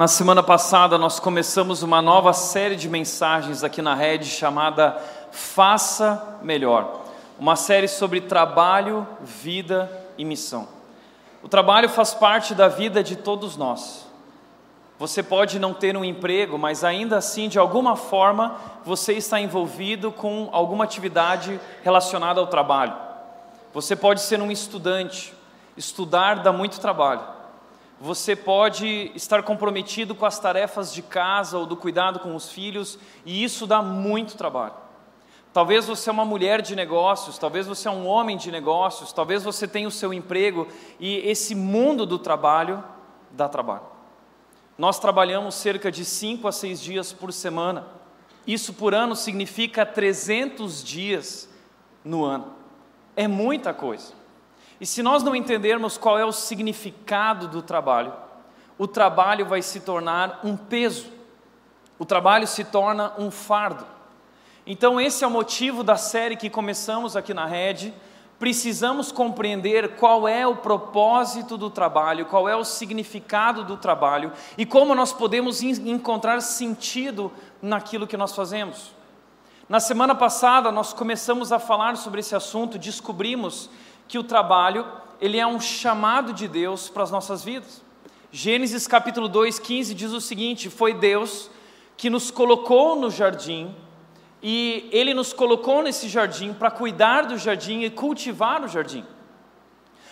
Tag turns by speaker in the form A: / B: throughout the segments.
A: Na semana passada, nós começamos uma nova série de mensagens aqui na rede chamada Faça Melhor. Uma série sobre trabalho, vida e missão. O trabalho faz parte da vida de todos nós. Você pode não ter um emprego, mas ainda assim, de alguma forma, você está envolvido com alguma atividade relacionada ao trabalho. Você pode ser um estudante, estudar dá muito trabalho você pode estar comprometido com as tarefas de casa ou do cuidado com os filhos, e isso dá muito trabalho. Talvez você é uma mulher de negócios, talvez você é um homem de negócios, talvez você tenha o seu emprego e esse mundo do trabalho dá trabalho. Nós trabalhamos cerca de 5 a 6 dias por semana. Isso por ano significa 300 dias no ano. É muita coisa. E se nós não entendermos qual é o significado do trabalho, o trabalho vai se tornar um peso, o trabalho se torna um fardo. Então, esse é o motivo da série que começamos aqui na rede. Precisamos compreender qual é o propósito do trabalho, qual é o significado do trabalho e como nós podemos encontrar sentido naquilo que nós fazemos. Na semana passada, nós começamos a falar sobre esse assunto, descobrimos que o trabalho, ele é um chamado de Deus para as nossas vidas. Gênesis capítulo 2, 15 diz o seguinte: Foi Deus que nos colocou no jardim, e Ele nos colocou nesse jardim para cuidar do jardim e cultivar o jardim.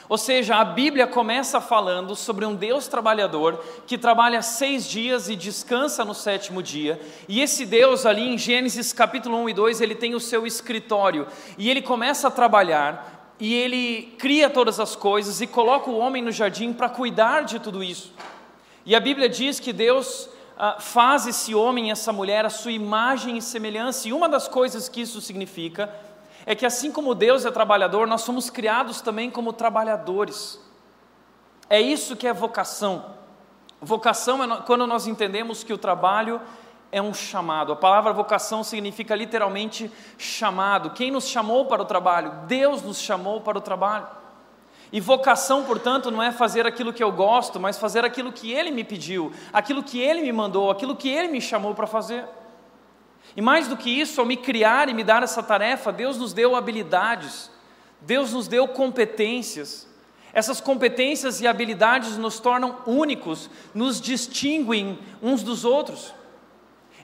A: Ou seja, a Bíblia começa falando sobre um Deus trabalhador que trabalha seis dias e descansa no sétimo dia. E esse Deus, ali em Gênesis capítulo 1 e 2, ele tem o seu escritório. E ele começa a trabalhar e ele cria todas as coisas e coloca o homem no jardim para cuidar de tudo isso. E a Bíblia diz que Deus ah, faz esse homem e essa mulher a sua imagem e semelhança, e uma das coisas que isso significa é que assim como Deus é trabalhador, nós somos criados também como trabalhadores. É isso que é vocação. Vocação é quando nós entendemos que o trabalho é um chamado. A palavra vocação significa literalmente chamado. Quem nos chamou para o trabalho? Deus nos chamou para o trabalho. E vocação, portanto, não é fazer aquilo que eu gosto, mas fazer aquilo que Ele me pediu, aquilo que Ele me mandou, aquilo que Ele me chamou para fazer. E mais do que isso, ao me criar e me dar essa tarefa, Deus nos deu habilidades, Deus nos deu competências. Essas competências e habilidades nos tornam únicos, nos distinguem uns dos outros.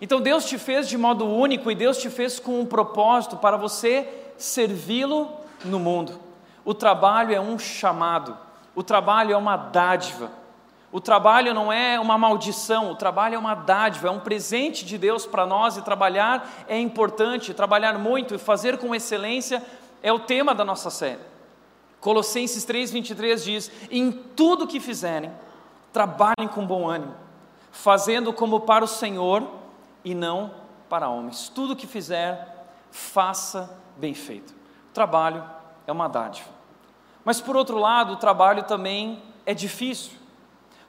A: Então Deus te fez de modo único e Deus te fez com um propósito para você servi-lo no mundo. O trabalho é um chamado, o trabalho é uma dádiva. O trabalho não é uma maldição, o trabalho é uma dádiva, é um presente de Deus para nós e trabalhar é importante, trabalhar muito e fazer com excelência é o tema da nossa série. Colossenses 3:23 diz: "Em tudo que fizerem, trabalhem com bom ânimo, fazendo como para o Senhor e não para homens. Tudo que fizer, faça bem feito. O trabalho é uma dádiva. Mas por outro lado, o trabalho também é difícil.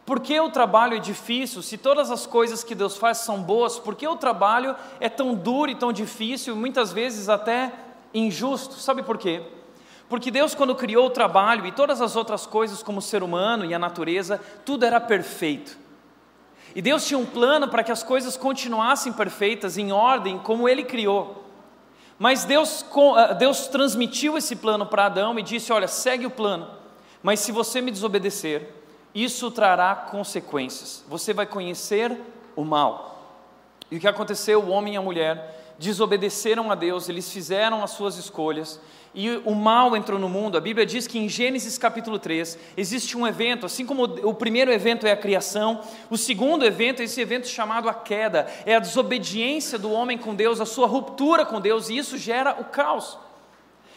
A: Por que o trabalho é difícil? Se todas as coisas que Deus faz são boas, por que o trabalho é tão duro e tão difícil, muitas vezes até injusto? Sabe por quê? Porque Deus, quando criou o trabalho e todas as outras coisas, como o ser humano e a natureza, tudo era perfeito. E Deus tinha um plano para que as coisas continuassem perfeitas, em ordem, como Ele criou. Mas Deus, ah, Deus transmitiu esse plano para Adão e disse: Olha, segue o plano, mas se você me desobedecer, isso trará consequências. Você vai conhecer o mal. E o que aconteceu? O homem e a mulher desobedeceram a Deus, eles fizeram as suas escolhas, e o mal entrou no mundo. A Bíblia diz que em Gênesis capítulo 3 existe um evento, assim como o primeiro evento é a criação, o segundo evento é esse evento chamado a queda, é a desobediência do homem com Deus, a sua ruptura com Deus, e isso gera o caos.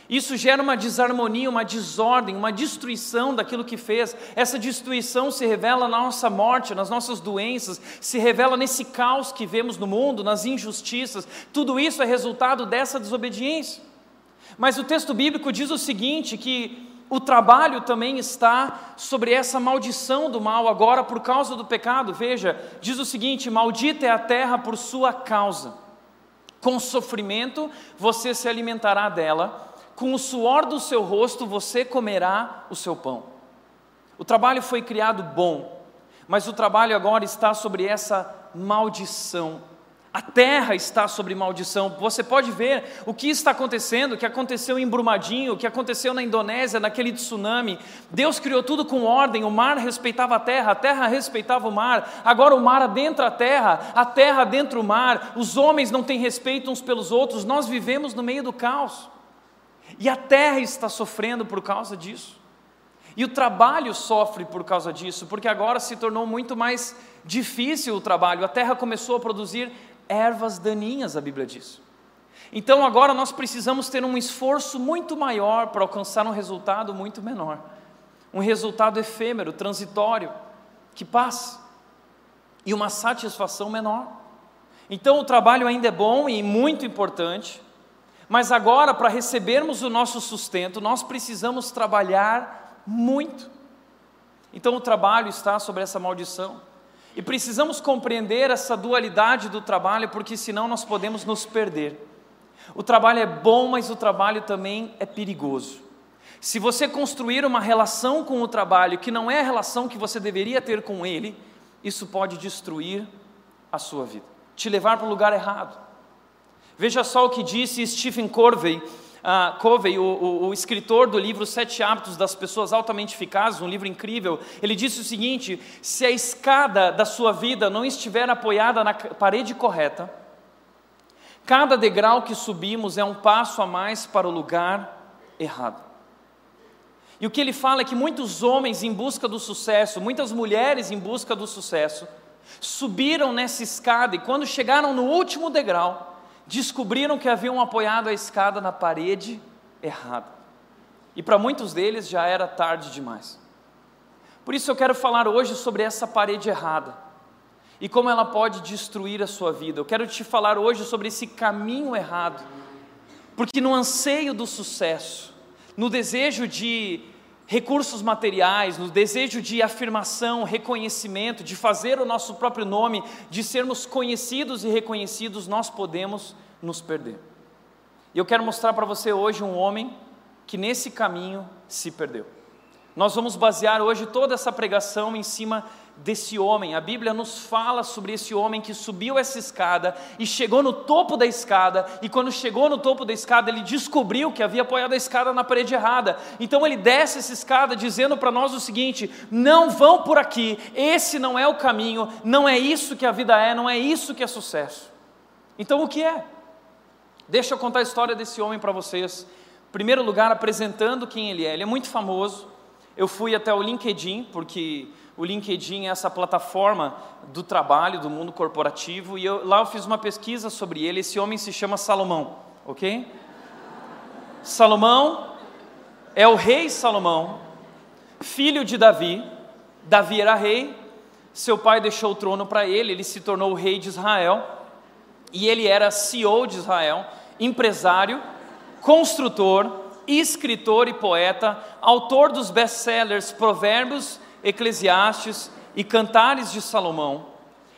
A: Isso gera uma desarmonia, uma desordem, uma destruição daquilo que fez. Essa destruição se revela na nossa morte, nas nossas doenças, se revela nesse caos que vemos no mundo, nas injustiças. Tudo isso é resultado dessa desobediência. Mas o texto bíblico diz o seguinte: que o trabalho também está sobre essa maldição do mal, agora por causa do pecado. Veja, diz o seguinte: Maldita é a terra por sua causa. Com sofrimento você se alimentará dela com o suor do seu rosto você comerá o seu pão. O trabalho foi criado bom, mas o trabalho agora está sobre essa maldição. A terra está sobre maldição. Você pode ver o que está acontecendo, o que aconteceu em Brumadinho, o que aconteceu na Indonésia, naquele tsunami. Deus criou tudo com ordem, o mar respeitava a terra, a terra respeitava o mar. Agora o mar adentra a terra, a terra adentra o mar. Os homens não têm respeito uns pelos outros. Nós vivemos no meio do caos. E a terra está sofrendo por causa disso. E o trabalho sofre por causa disso, porque agora se tornou muito mais difícil o trabalho. A terra começou a produzir ervas daninhas, a Bíblia diz. Então agora nós precisamos ter um esforço muito maior para alcançar um resultado muito menor. Um resultado efêmero, transitório, que passa. E uma satisfação menor. Então o trabalho ainda é bom e muito importante, mas agora, para recebermos o nosso sustento, nós precisamos trabalhar muito. Então, o trabalho está sobre essa maldição. E precisamos compreender essa dualidade do trabalho, porque senão nós podemos nos perder. O trabalho é bom, mas o trabalho também é perigoso. Se você construir uma relação com o trabalho que não é a relação que você deveria ter com ele, isso pode destruir a sua vida, te levar para o lugar errado. Veja só o que disse Stephen Covey, uh, Covey o, o, o, escritor do livro Sete Hábitos das Pessoas Altamente Eficazes, um livro incrível. Ele disse o seguinte: se a escada da sua vida não estiver apoiada na parede correta, cada degrau que subimos é um passo a mais para o lugar errado. E o que ele fala é que muitos homens em busca do sucesso, muitas mulheres em busca do sucesso, subiram nessa escada e quando chegaram no último degrau, descobriram que haviam apoiado a escada na parede errada. E para muitos deles já era tarde demais. Por isso eu quero falar hoje sobre essa parede errada e como ela pode destruir a sua vida. Eu quero te falar hoje sobre esse caminho errado, porque no anseio do sucesso, no desejo de recursos materiais, no desejo de afirmação, reconhecimento, de fazer o nosso próprio nome, de sermos conhecidos e reconhecidos, nós podemos nos perder. E eu quero mostrar para você hoje um homem que nesse caminho se perdeu. Nós vamos basear hoje toda essa pregação em cima desse homem. A Bíblia nos fala sobre esse homem que subiu essa escada e chegou no topo da escada, e quando chegou no topo da escada, ele descobriu que havia apoiado a escada na parede errada. Então ele desce essa escada dizendo para nós o seguinte: não vão por aqui, esse não é o caminho, não é isso que a vida é, não é isso que é sucesso. Então o que é? Deixa eu contar a história desse homem para vocês. Em primeiro lugar, apresentando quem ele é. Ele é muito famoso. Eu fui até o LinkedIn, porque o LinkedIn é essa plataforma do trabalho, do mundo corporativo, e eu, lá eu fiz uma pesquisa sobre ele. Esse homem se chama Salomão, ok? Salomão é o rei Salomão, filho de Davi. Davi era rei, seu pai deixou o trono para ele, ele se tornou o rei de Israel, e ele era CEO de Israel empresário, construtor, escritor e poeta, autor dos best-sellers Provérbios, Eclesiastes e Cantares de Salomão,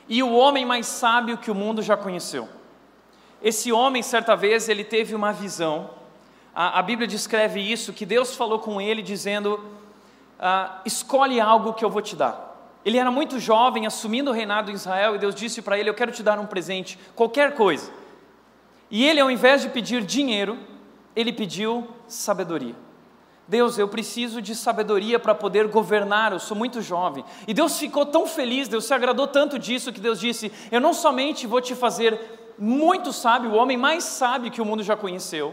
A: e o homem mais sábio que o mundo já conheceu. Esse homem, certa vez, ele teve uma visão. A, a Bíblia descreve isso, que Deus falou com ele dizendo: ah, escolhe algo que eu vou te dar. Ele era muito jovem, assumindo o reinado em Israel, e Deus disse para ele: Eu quero te dar um presente, qualquer coisa. E ele, ao invés de pedir dinheiro, ele pediu sabedoria. Deus, eu preciso de sabedoria para poder governar, eu sou muito jovem. E Deus ficou tão feliz, Deus se agradou tanto disso, que Deus disse: Eu não somente vou te fazer muito sábio, o homem mais sábio que o mundo já conheceu,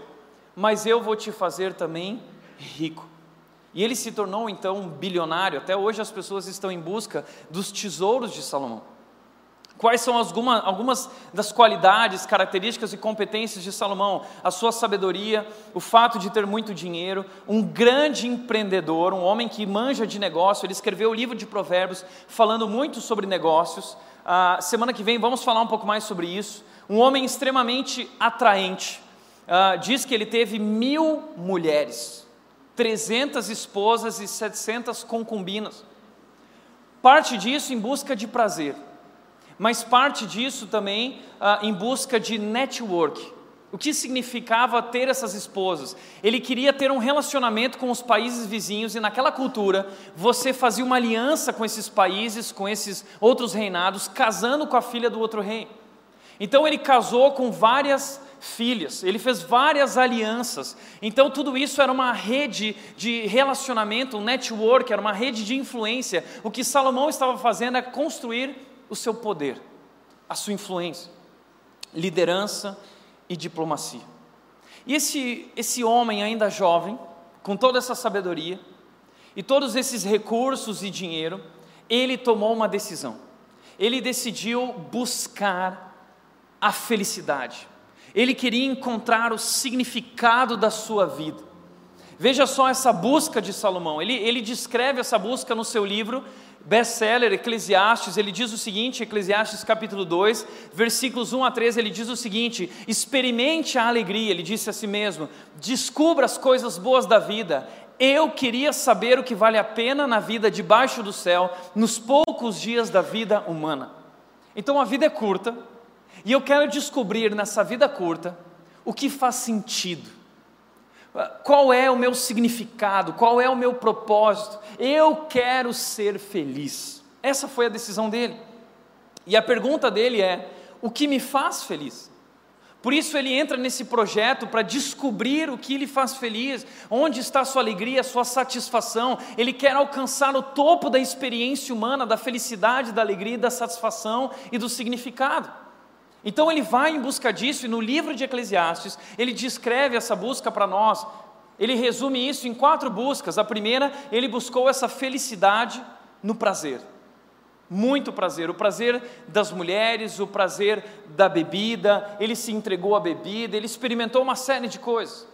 A: mas eu vou te fazer também rico. E ele se tornou então um bilionário. Até hoje as pessoas estão em busca dos tesouros de Salomão. Quais são alguma, algumas das qualidades, características e competências de Salomão? A sua sabedoria, o fato de ter muito dinheiro, um grande empreendedor, um homem que manja de negócio. Ele escreveu o livro de Provérbios falando muito sobre negócios. Ah, semana que vem vamos falar um pouco mais sobre isso. Um homem extremamente atraente. Ah, diz que ele teve mil mulheres, 300 esposas e 700 concubinas. Parte disso em busca de prazer mas parte disso também ah, em busca de network. O que significava ter essas esposas? Ele queria ter um relacionamento com os países vizinhos e naquela cultura você fazia uma aliança com esses países, com esses outros reinados, casando com a filha do outro rei. Então ele casou com várias filhas, ele fez várias alianças. Então tudo isso era uma rede de relacionamento, um network, era uma rede de influência. O que Salomão estava fazendo é construir o seu poder, a sua influência, liderança e diplomacia. E esse, esse homem, ainda jovem, com toda essa sabedoria e todos esses recursos e dinheiro, ele tomou uma decisão. Ele decidiu buscar a felicidade. Ele queria encontrar o significado da sua vida. Veja só essa busca de Salomão. Ele, ele descreve essa busca no seu livro best-seller Eclesiastes, ele diz o seguinte, Eclesiastes capítulo 2, versículos 1 a 3, ele diz o seguinte: experimente a alegria, ele disse a si mesmo, descubra as coisas boas da vida. Eu queria saber o que vale a pena na vida debaixo do céu, nos poucos dias da vida humana. Então a vida é curta, e eu quero descobrir nessa vida curta o que faz sentido qual é o meu significado? Qual é o meu propósito? Eu quero ser feliz. Essa foi a decisão dele. E a pergunta dele é: o que me faz feliz? Por isso ele entra nesse projeto para descobrir o que lhe faz feliz, onde está a sua alegria, a sua satisfação. Ele quer alcançar o topo da experiência humana, da felicidade, da alegria, da satisfação e do significado. Então ele vai em busca disso e no livro de Eclesiastes ele descreve essa busca para nós. Ele resume isso em quatro buscas. A primeira, ele buscou essa felicidade no prazer. Muito prazer, o prazer das mulheres, o prazer da bebida, ele se entregou à bebida, ele experimentou uma série de coisas.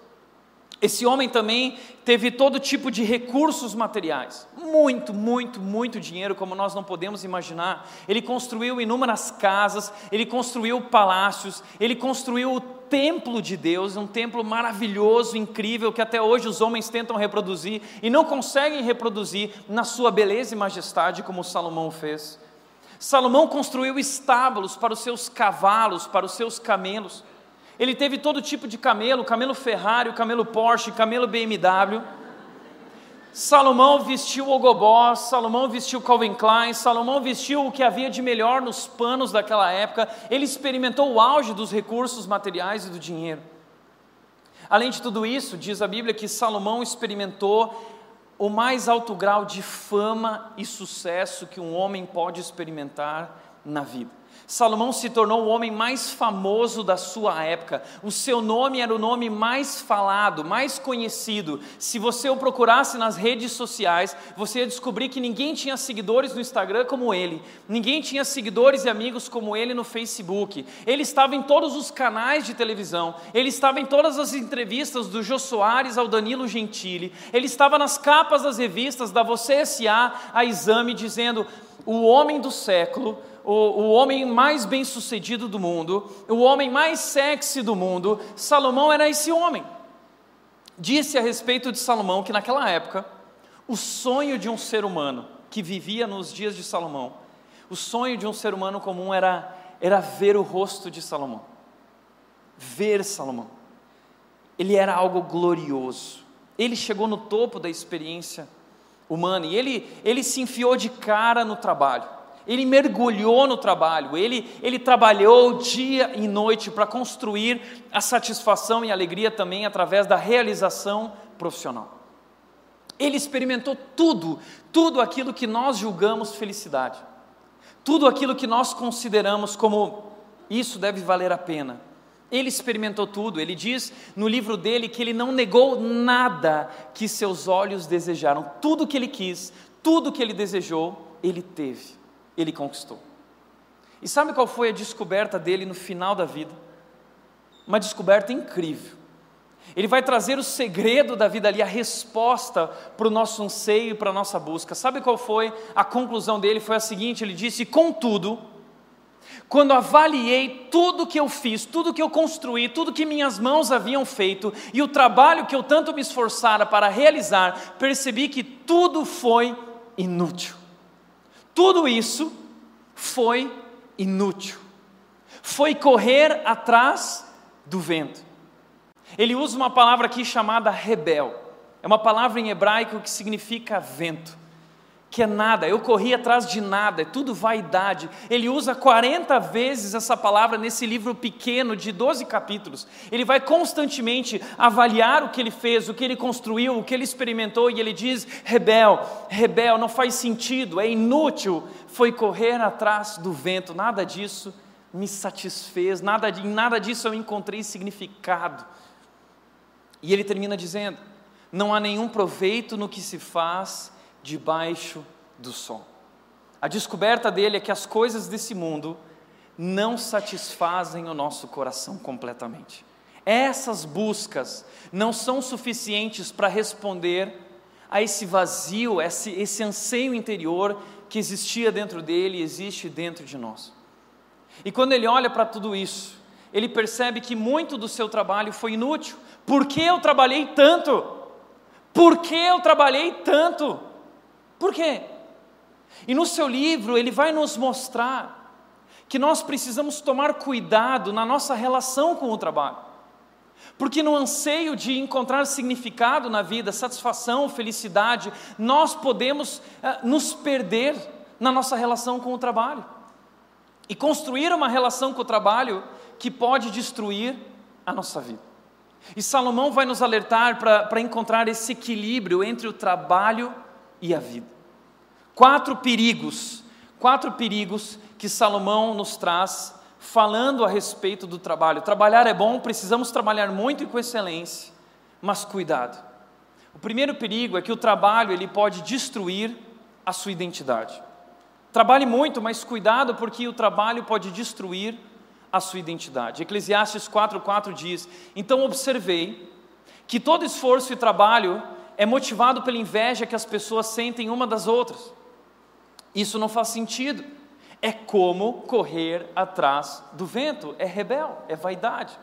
A: Esse homem também teve todo tipo de recursos materiais, muito, muito, muito dinheiro, como nós não podemos imaginar. Ele construiu inúmeras casas, ele construiu palácios, ele construiu o templo de Deus, um templo maravilhoso, incrível, que até hoje os homens tentam reproduzir e não conseguem reproduzir na sua beleza e majestade, como Salomão fez. Salomão construiu estábulos para os seus cavalos, para os seus camelos. Ele teve todo tipo de camelo, camelo Ferrari, camelo Porsche, camelo BMW. Salomão vestiu Ogobó, Salomão vestiu Calvin Klein, Salomão vestiu o que havia de melhor nos panos daquela época. Ele experimentou o auge dos recursos materiais e do dinheiro. Além de tudo isso, diz a Bíblia que Salomão experimentou o mais alto grau de fama e sucesso que um homem pode experimentar na vida. Salomão se tornou o homem mais famoso da sua época. O seu nome era o nome mais falado, mais conhecido. Se você o procurasse nas redes sociais, você ia descobrir que ninguém tinha seguidores no Instagram como ele, ninguém tinha seguidores e amigos como ele no Facebook. Ele estava em todos os canais de televisão, ele estava em todas as entrevistas do Jô Soares ao Danilo Gentili, ele estava nas capas das revistas da Você S.A. a Exame, dizendo: o homem do século o, o homem mais bem sucedido do mundo, o homem mais sexy do mundo, Salomão era esse homem. Disse a respeito de Salomão que naquela época, o sonho de um ser humano que vivia nos dias de Salomão, o sonho de um ser humano comum era, era ver o rosto de Salomão. Ver Salomão. Ele era algo glorioso. Ele chegou no topo da experiência humana e ele, ele se enfiou de cara no trabalho. Ele mergulhou no trabalho, ele, ele trabalhou dia e noite para construir a satisfação e alegria também através da realização profissional. Ele experimentou tudo, tudo aquilo que nós julgamos felicidade, tudo aquilo que nós consideramos como isso deve valer a pena. Ele experimentou tudo, ele diz no livro dele que ele não negou nada que seus olhos desejaram, tudo que ele quis, tudo que ele desejou, ele teve ele conquistou. E sabe qual foi a descoberta dele no final da vida? Uma descoberta incrível. Ele vai trazer o segredo da vida ali, a resposta para o nosso anseio e para a nossa busca. Sabe qual foi a conclusão dele? Foi a seguinte: ele disse: Contudo, quando avaliei tudo que eu fiz, tudo que eu construí, tudo que minhas mãos haviam feito e o trabalho que eu tanto me esforçara para realizar, percebi que tudo foi inútil. Tudo isso foi inútil. Foi correr atrás do vento. Ele usa uma palavra aqui chamada rebel. É uma palavra em hebraico que significa vento que é nada, eu corri atrás de nada, é tudo vaidade. Ele usa 40 vezes essa palavra nesse livro pequeno de 12 capítulos. Ele vai constantemente avaliar o que ele fez, o que ele construiu, o que ele experimentou, e ele diz: rebel, rebel, não faz sentido, é inútil. Foi correr atrás do vento, nada disso me satisfez, nada, em nada disso eu encontrei significado. E ele termina dizendo: não há nenhum proveito no que se faz debaixo do sol. A descoberta dele é que as coisas desse mundo não satisfazem o nosso coração completamente. Essas buscas não são suficientes para responder a esse vazio, esse, esse anseio interior que existia dentro dele e existe dentro de nós. E quando ele olha para tudo isso, ele percebe que muito do seu trabalho foi inútil. Por que eu trabalhei tanto? Por que eu trabalhei tanto? Por quê? E no seu livro ele vai nos mostrar que nós precisamos tomar cuidado na nossa relação com o trabalho. Porque no anseio de encontrar significado na vida, satisfação, felicidade, nós podemos uh, nos perder na nossa relação com o trabalho. E construir uma relação com o trabalho que pode destruir a nossa vida. E Salomão vai nos alertar para encontrar esse equilíbrio entre o trabalho e a vida. Quatro perigos, quatro perigos que Salomão nos traz falando a respeito do trabalho. Trabalhar é bom, precisamos trabalhar muito e com excelência, mas cuidado. O primeiro perigo é que o trabalho ele pode destruir a sua identidade. Trabalhe muito, mas cuidado porque o trabalho pode destruir a sua identidade. Eclesiastes 4:4 diz: "Então observei que todo esforço e trabalho é motivado pela inveja que as pessoas sentem uma das outras. Isso não faz sentido. É como correr atrás do vento, é rebel, é vaidade.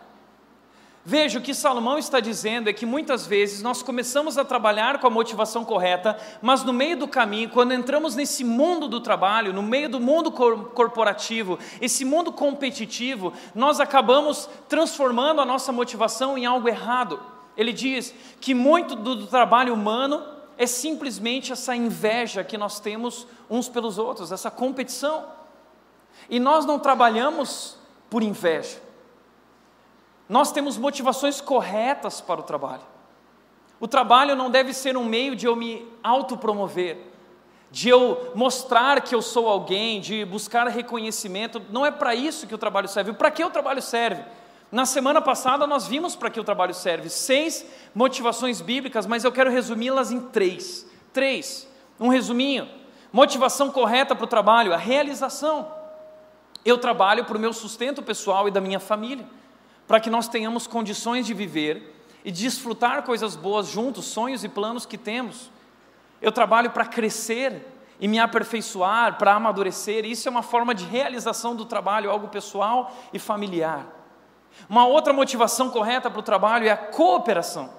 A: Veja, o que Salomão está dizendo é que muitas vezes nós começamos a trabalhar com a motivação correta, mas no meio do caminho, quando entramos nesse mundo do trabalho, no meio do mundo corporativo, esse mundo competitivo, nós acabamos transformando a nossa motivação em algo errado. Ele diz que muito do trabalho humano é simplesmente essa inveja que nós temos uns pelos outros, essa competição. E nós não trabalhamos por inveja. Nós temos motivações corretas para o trabalho. O trabalho não deve ser um meio de eu me autopromover, de eu mostrar que eu sou alguém, de buscar reconhecimento. Não é para isso que o trabalho serve. Para que o trabalho serve? Na semana passada nós vimos para que o trabalho serve, seis motivações bíblicas, mas eu quero resumi-las em três. Três, um resuminho. Motivação correta para o trabalho, a realização. Eu trabalho para o meu sustento pessoal e da minha família, para que nós tenhamos condições de viver e desfrutar coisas boas juntos, sonhos e planos que temos. Eu trabalho para crescer e me aperfeiçoar, para amadurecer. Isso é uma forma de realização do trabalho, algo pessoal e familiar. Uma outra motivação correta para o trabalho é a cooperação.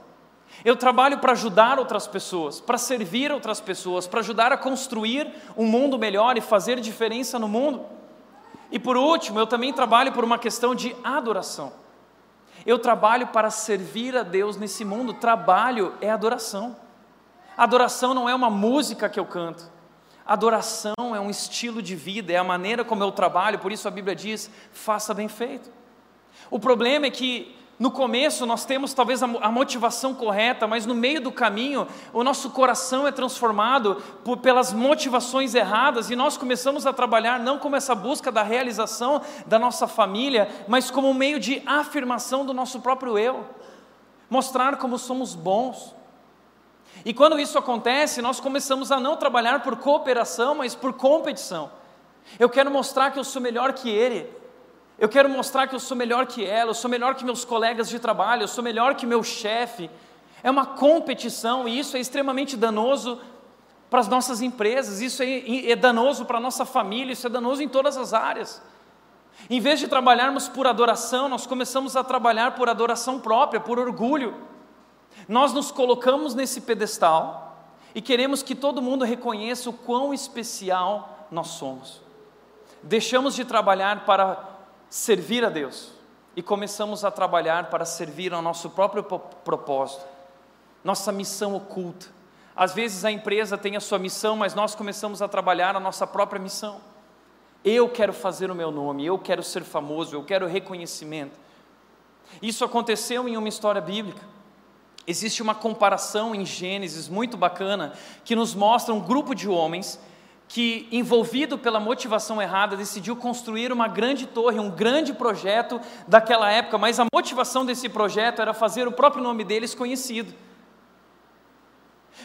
A: Eu trabalho para ajudar outras pessoas, para servir outras pessoas, para ajudar a construir um mundo melhor e fazer diferença no mundo. E por último, eu também trabalho por uma questão de adoração. Eu trabalho para servir a Deus nesse mundo. Trabalho é adoração. Adoração não é uma música que eu canto. Adoração é um estilo de vida, é a maneira como eu trabalho, por isso a Bíblia diz: faça bem feito. O problema é que no começo nós temos talvez a motivação correta, mas no meio do caminho o nosso coração é transformado por, pelas motivações erradas e nós começamos a trabalhar não como essa busca da realização da nossa família, mas como um meio de afirmação do nosso próprio eu, mostrar como somos bons. E quando isso acontece, nós começamos a não trabalhar por cooperação, mas por competição. Eu quero mostrar que eu sou melhor que ele. Eu quero mostrar que eu sou melhor que ela, eu sou melhor que meus colegas de trabalho, eu sou melhor que meu chefe. É uma competição e isso é extremamente danoso para as nossas empresas, isso é, é danoso para a nossa família, isso é danoso em todas as áreas. Em vez de trabalharmos por adoração, nós começamos a trabalhar por adoração própria, por orgulho. Nós nos colocamos nesse pedestal e queremos que todo mundo reconheça o quão especial nós somos. Deixamos de trabalhar para servir a Deus e começamos a trabalhar para servir ao nosso próprio propósito, nossa missão oculta. Às vezes a empresa tem a sua missão, mas nós começamos a trabalhar a nossa própria missão. Eu quero fazer o meu nome, eu quero ser famoso, eu quero reconhecimento. Isso aconteceu em uma história bíblica. Existe uma comparação em Gênesis muito bacana que nos mostra um grupo de homens que, envolvido pela motivação errada, decidiu construir uma grande torre, um grande projeto daquela época, mas a motivação desse projeto era fazer o próprio nome deles conhecido.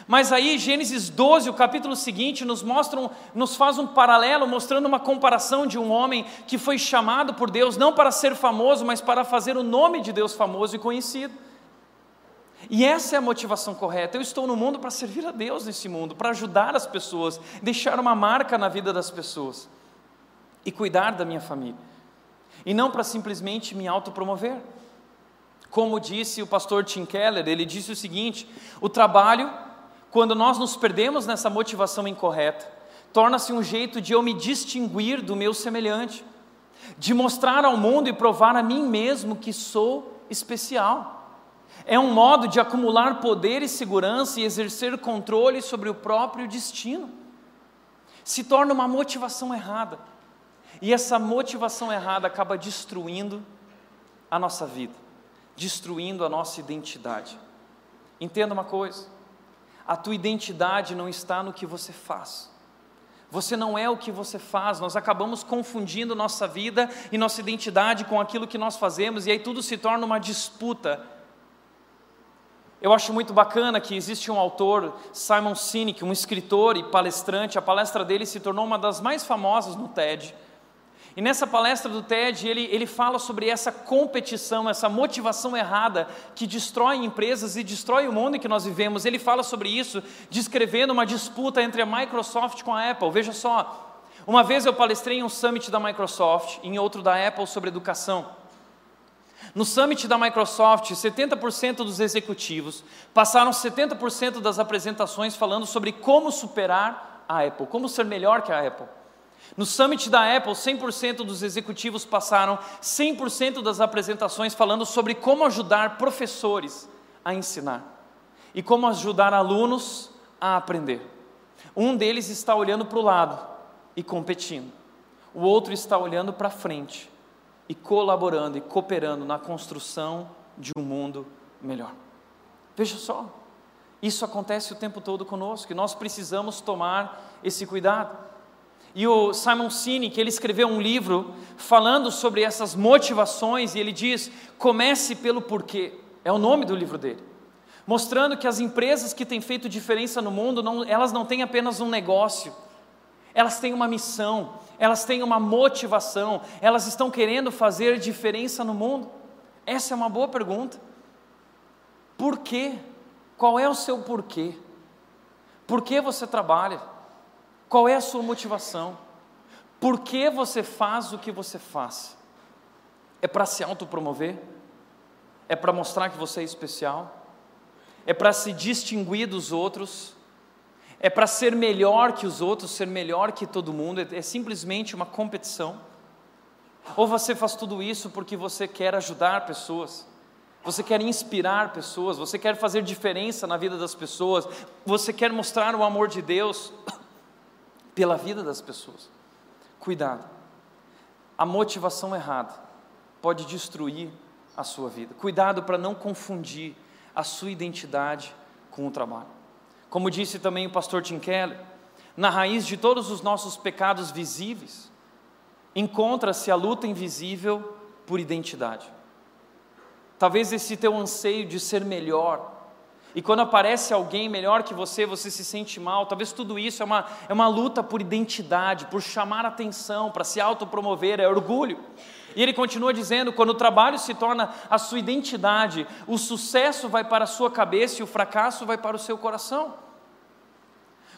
A: Mas aí Gênesis 12, o capítulo seguinte, nos mostra, nos faz um paralelo, mostrando uma comparação de um homem que foi chamado por Deus não para ser famoso, mas para fazer o nome de Deus famoso e conhecido. E essa é a motivação correta. Eu estou no mundo para servir a Deus nesse mundo, para ajudar as pessoas, deixar uma marca na vida das pessoas e cuidar da minha família. E não para simplesmente me autopromover. Como disse o pastor Tim Keller, ele disse o seguinte: o trabalho quando nós nos perdemos nessa motivação incorreta, torna-se um jeito de eu me distinguir do meu semelhante, de mostrar ao mundo e provar a mim mesmo que sou especial. É um modo de acumular poder e segurança e exercer controle sobre o próprio destino. Se torna uma motivação errada. E essa motivação errada acaba destruindo a nossa vida, destruindo a nossa identidade. Entenda uma coisa: a tua identidade não está no que você faz. Você não é o que você faz, nós acabamos confundindo nossa vida e nossa identidade com aquilo que nós fazemos, e aí tudo se torna uma disputa. Eu acho muito bacana que existe um autor, Simon Sinek, um escritor e palestrante, a palestra dele se tornou uma das mais famosas no TED. E nessa palestra do TED, ele, ele fala sobre essa competição, essa motivação errada que destrói empresas e destrói o mundo em que nós vivemos. Ele fala sobre isso, descrevendo uma disputa entre a Microsoft com a Apple. Veja só, uma vez eu palestrei em um summit da Microsoft, em outro da Apple sobre educação. No summit da Microsoft, 70% dos executivos passaram 70% das apresentações falando sobre como superar a Apple, como ser melhor que a Apple. No summit da Apple, 100% dos executivos passaram 100% das apresentações falando sobre como ajudar professores a ensinar e como ajudar alunos a aprender. Um deles está olhando para o lado e competindo, o outro está olhando para frente e colaborando e cooperando na construção de um mundo melhor. Veja só, isso acontece o tempo todo conosco e nós precisamos tomar esse cuidado. E o Simon Sinek, ele escreveu um livro falando sobre essas motivações e ele diz: comece pelo porquê. É o nome do livro dele. Mostrando que as empresas que têm feito diferença no mundo, não, elas não têm apenas um negócio, elas têm uma missão, elas têm uma motivação, elas estão querendo fazer diferença no mundo. Essa é uma boa pergunta. Por quê? Qual é o seu porquê? Por que você trabalha? Qual é a sua motivação? Por que você faz o que você faz? É para se autopromover? É para mostrar que você é especial? É para se distinguir dos outros? É para ser melhor que os outros, ser melhor que todo mundo? É, é simplesmente uma competição? Ou você faz tudo isso porque você quer ajudar pessoas? Você quer inspirar pessoas? Você quer fazer diferença na vida das pessoas? Você quer mostrar o amor de Deus? pela vida das pessoas. Cuidado. A motivação errada pode destruir a sua vida. Cuidado para não confundir a sua identidade com o trabalho. Como disse também o pastor Tim Keller, na raiz de todos os nossos pecados visíveis, encontra-se a luta invisível por identidade. Talvez esse teu anseio de ser melhor, E quando aparece alguém melhor que você, você se sente mal. Talvez tudo isso é uma, é uma luta por identidade, por chamar atenção, para se autopromover, é orgulho. E ele continua dizendo: quando o trabalho se torna a sua identidade, o sucesso vai para a sua cabeça e o fracasso vai para o seu coração.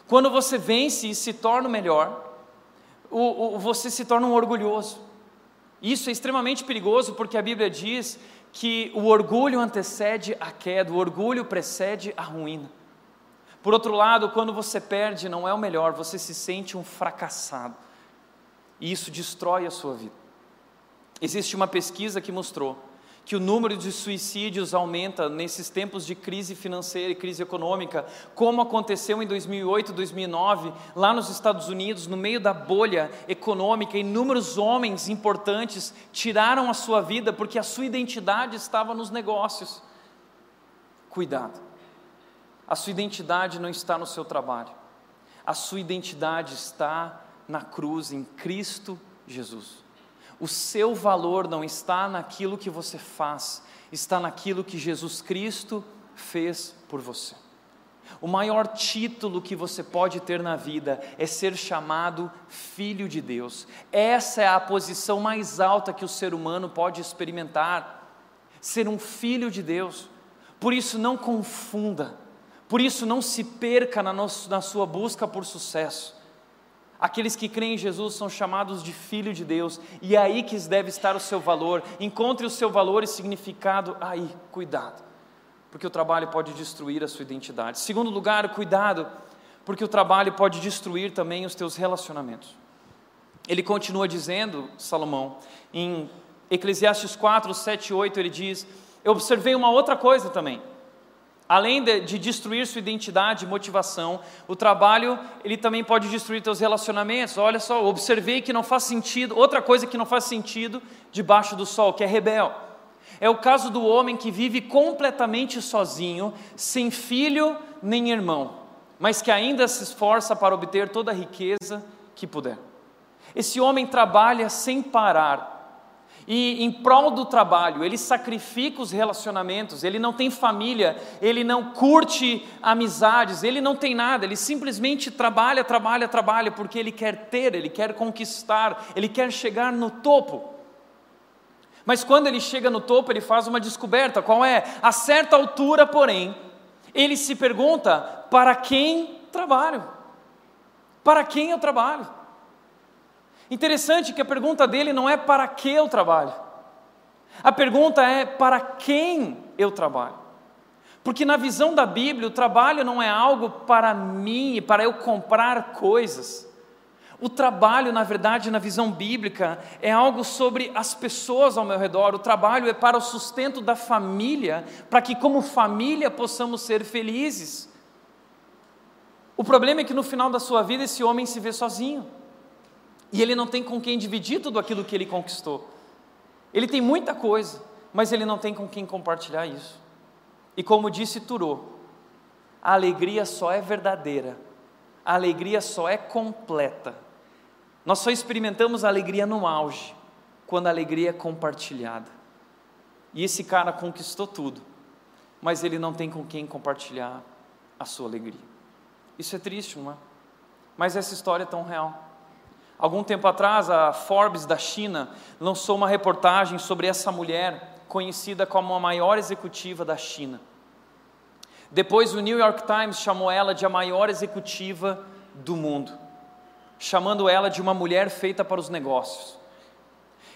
A: Quando você vence e se torna o melhor, o, o, você se torna um orgulhoso. Isso é extremamente perigoso porque a Bíblia diz que o orgulho antecede a queda, o orgulho precede a ruína. Por outro lado, quando você perde, não é o melhor, você se sente um fracassado. E isso destrói a sua vida. Existe uma pesquisa que mostrou que o número de suicídios aumenta nesses tempos de crise financeira e crise econômica, como aconteceu em 2008, 2009, lá nos Estados Unidos, no meio da bolha econômica, inúmeros homens importantes tiraram a sua vida porque a sua identidade estava nos negócios. Cuidado. A sua identidade não está no seu trabalho. A sua identidade está na cruz em Cristo Jesus. O seu valor não está naquilo que você faz, está naquilo que Jesus Cristo fez por você. O maior título que você pode ter na vida é ser chamado filho de Deus. Essa é a posição mais alta que o ser humano pode experimentar. Ser um filho de Deus. Por isso, não confunda. Por isso, não se perca na, na sua busca por sucesso. Aqueles que creem em Jesus são chamados de filho de Deus, e é aí que deve estar o seu valor. Encontre o seu valor e significado aí, cuidado, porque o trabalho pode destruir a sua identidade. Segundo lugar, cuidado, porque o trabalho pode destruir também os teus relacionamentos. Ele continua dizendo, Salomão, em Eclesiastes 4, 7 e 8, ele diz: Eu observei uma outra coisa também. Além de, de, destruir sua identidade e motivação, o trabalho ele também pode destruir seus relacionamentos. Olha só, observei que não faz sentido, outra coisa que não faz sentido debaixo do sol, que é rebel. É o caso do homem que vive completamente sozinho, sem filho nem irmão, mas que ainda se esforça para obter toda a riqueza que puder. Esse homem trabalha sem parar, e em prol do trabalho, ele sacrifica os relacionamentos, ele não tem família, ele não curte amizades, ele não tem nada, ele simplesmente trabalha, trabalha, trabalha, porque ele quer ter, ele quer conquistar, ele quer chegar no topo. Mas quando ele chega no topo, ele faz uma descoberta: qual é? A certa altura, porém, ele se pergunta: para quem trabalho? Para quem eu trabalho? Interessante que a pergunta dele não é para que eu trabalho. A pergunta é para quem eu trabalho. Porque na visão da Bíblia, o trabalho não é algo para mim, para eu comprar coisas. O trabalho, na verdade, na visão bíblica, é algo sobre as pessoas ao meu redor. O trabalho é para o sustento da família, para que, como família, possamos ser felizes. O problema é que no final da sua vida esse homem se vê sozinho. E ele não tem com quem dividir tudo aquilo que ele conquistou. Ele tem muita coisa, mas ele não tem com quem compartilhar isso. E como disse Turô, a alegria só é verdadeira, a alegria só é completa. Nós só experimentamos a alegria no auge, quando a alegria é compartilhada. E esse cara conquistou tudo, mas ele não tem com quem compartilhar a sua alegria. Isso é triste, não é? Mas essa história é tão real. Algum tempo atrás, a Forbes da China lançou uma reportagem sobre essa mulher, conhecida como a maior executiva da China. Depois, o New York Times chamou ela de a maior executiva do mundo, chamando ela de uma mulher feita para os negócios.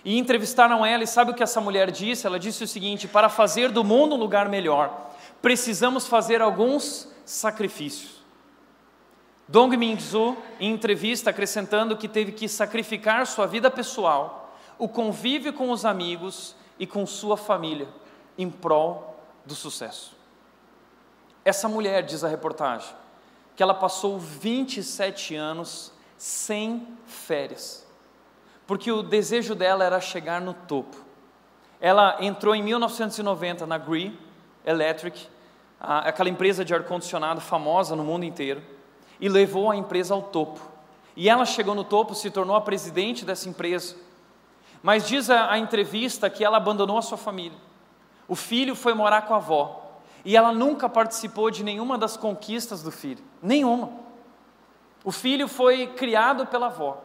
A: E entrevistaram ela, e sabe o que essa mulher disse? Ela disse o seguinte: para fazer do mundo um lugar melhor, precisamos fazer alguns sacrifícios. Dong Mingzu, em entrevista, acrescentando que teve que sacrificar sua vida pessoal, o convívio com os amigos e com sua família, em prol do sucesso. Essa mulher, diz a reportagem, que ela passou 27 anos sem férias, porque o desejo dela era chegar no topo. Ela entrou em 1990 na Gree Electric, aquela empresa de ar-condicionado famosa no mundo inteiro e levou a empresa ao topo. E ela chegou no topo, se tornou a presidente dessa empresa. Mas diz a, a entrevista que ela abandonou a sua família. O filho foi morar com a avó. e ela nunca participou de nenhuma das conquistas do filho, nenhuma. O filho foi criado pela avó.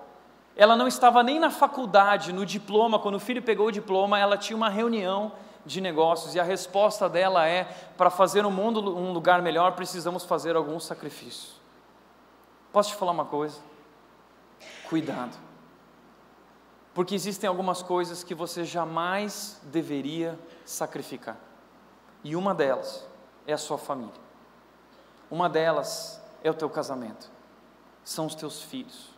A: Ela não estava nem na faculdade, no diploma, quando o filho pegou o diploma, ela tinha uma reunião de negócios e a resposta dela é: para fazer o mundo um lugar melhor, precisamos fazer algum sacrifício. Posso te falar uma coisa? Cuidado. Porque existem algumas coisas que você jamais deveria sacrificar. E uma delas é a sua família. Uma delas é o teu casamento. São os teus filhos.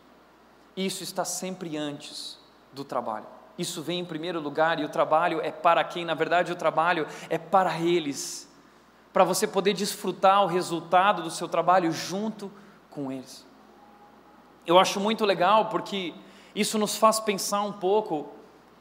A: Isso está sempre antes do trabalho. Isso vem em primeiro lugar e o trabalho é para quem? Na verdade, o trabalho é para eles. Para você poder desfrutar o resultado do seu trabalho junto com eles. Eu acho muito legal porque isso nos faz pensar um pouco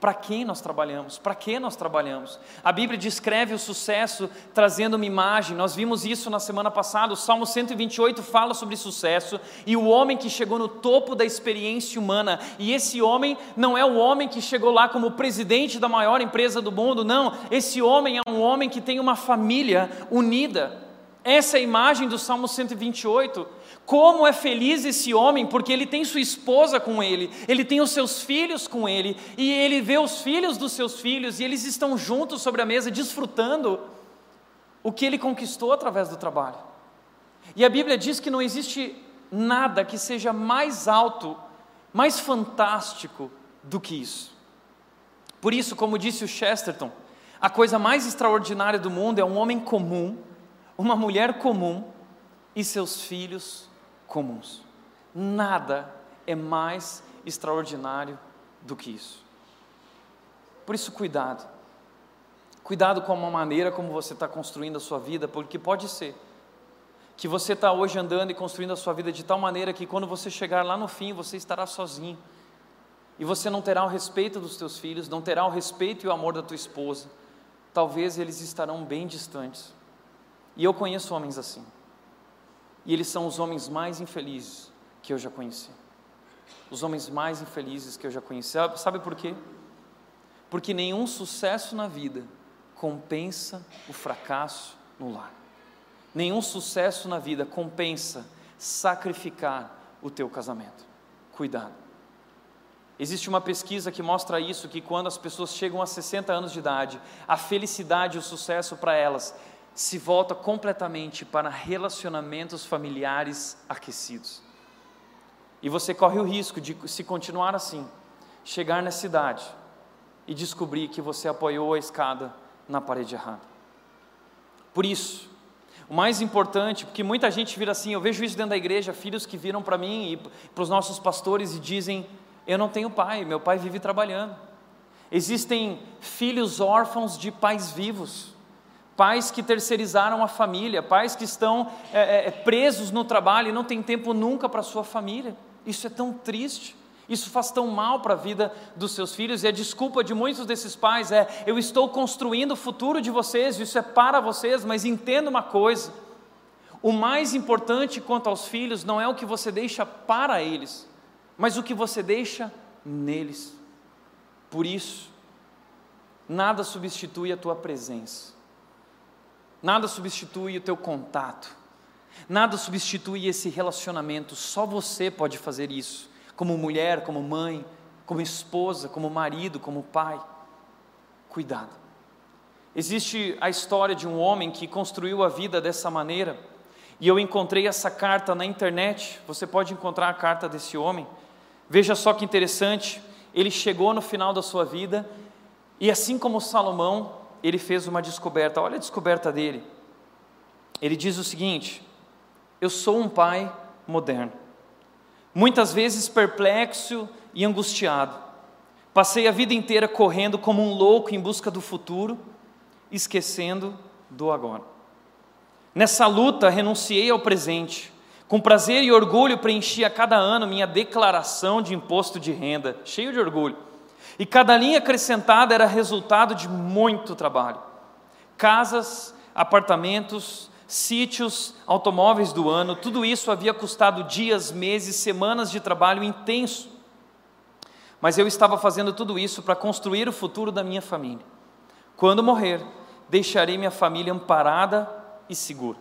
A: para quem nós trabalhamos? Para que nós trabalhamos? A Bíblia descreve o sucesso trazendo uma imagem. Nós vimos isso na semana passada. O Salmo 128 fala sobre sucesso e o homem que chegou no topo da experiência humana. E esse homem não é o homem que chegou lá como presidente da maior empresa do mundo, não. Esse homem é um homem que tem uma família unida. Essa é a imagem do Salmo 128. Como é feliz esse homem, porque ele tem sua esposa com ele, ele tem os seus filhos com ele, e ele vê os filhos dos seus filhos, e eles estão juntos sobre a mesa, desfrutando o que ele conquistou através do trabalho. E a Bíblia diz que não existe nada que seja mais alto, mais fantástico do que isso. Por isso, como disse o Chesterton, a coisa mais extraordinária do mundo é um homem comum uma mulher comum e seus filhos comuns. Nada é mais extraordinário do que isso. Por isso, cuidado. Cuidado com a maneira como você está construindo a sua vida, porque pode ser que você está hoje andando e construindo a sua vida de tal maneira que quando você chegar lá no fim, você estará sozinho. E você não terá o respeito dos teus filhos, não terá o respeito e o amor da tua esposa. Talvez eles estarão bem distantes. E eu conheço homens assim. E eles são os homens mais infelizes que eu já conheci. Os homens mais infelizes que eu já conheci. Sabe por quê? Porque nenhum sucesso na vida compensa o fracasso no lar. Nenhum sucesso na vida compensa sacrificar o teu casamento. Cuidado. Existe uma pesquisa que mostra isso, que quando as pessoas chegam a 60 anos de idade, a felicidade e o sucesso para elas se volta completamente para relacionamentos familiares aquecidos. E você corre o risco de, se continuar assim, chegar na cidade e descobrir que você apoiou a escada na parede errada. Por isso, o mais importante, porque muita gente vira assim, eu vejo isso dentro da igreja, filhos que viram para mim e para os nossos pastores e dizem: Eu não tenho pai, meu pai vive trabalhando. Existem filhos órfãos de pais vivos pais que terceirizaram a família, pais que estão é, é, é presos no trabalho e não têm tempo nunca para sua família. Isso é tão triste. Isso faz tão mal para a vida dos seus filhos, e a desculpa de muitos desses pais é: eu estou construindo o futuro de vocês, isso é para vocês, mas entenda uma coisa: o mais importante quanto aos filhos não é o que você deixa para eles, mas o que você deixa neles. Por isso, nada substitui a tua presença. Nada substitui o teu contato. Nada substitui esse relacionamento. Só você pode fazer isso. Como mulher, como mãe, como esposa, como marido, como pai. Cuidado. Existe a história de um homem que construiu a vida dessa maneira. E eu encontrei essa carta na internet. Você pode encontrar a carta desse homem. Veja só que interessante. Ele chegou no final da sua vida e, assim como Salomão, ele fez uma descoberta. Olha a descoberta dele. Ele diz o seguinte: Eu sou um pai moderno, muitas vezes perplexo e angustiado. Passei a vida inteira correndo como um louco em busca do futuro, esquecendo do agora. Nessa luta, renunciei ao presente. Com prazer e orgulho, preenchi a cada ano minha declaração de imposto de renda, cheio de orgulho e cada linha acrescentada era resultado de muito trabalho. Casas, apartamentos, sítios, automóveis do ano, tudo isso havia custado dias, meses, semanas de trabalho intenso. Mas eu estava fazendo tudo isso para construir o futuro da minha família. Quando morrer, deixarei minha família amparada e segura.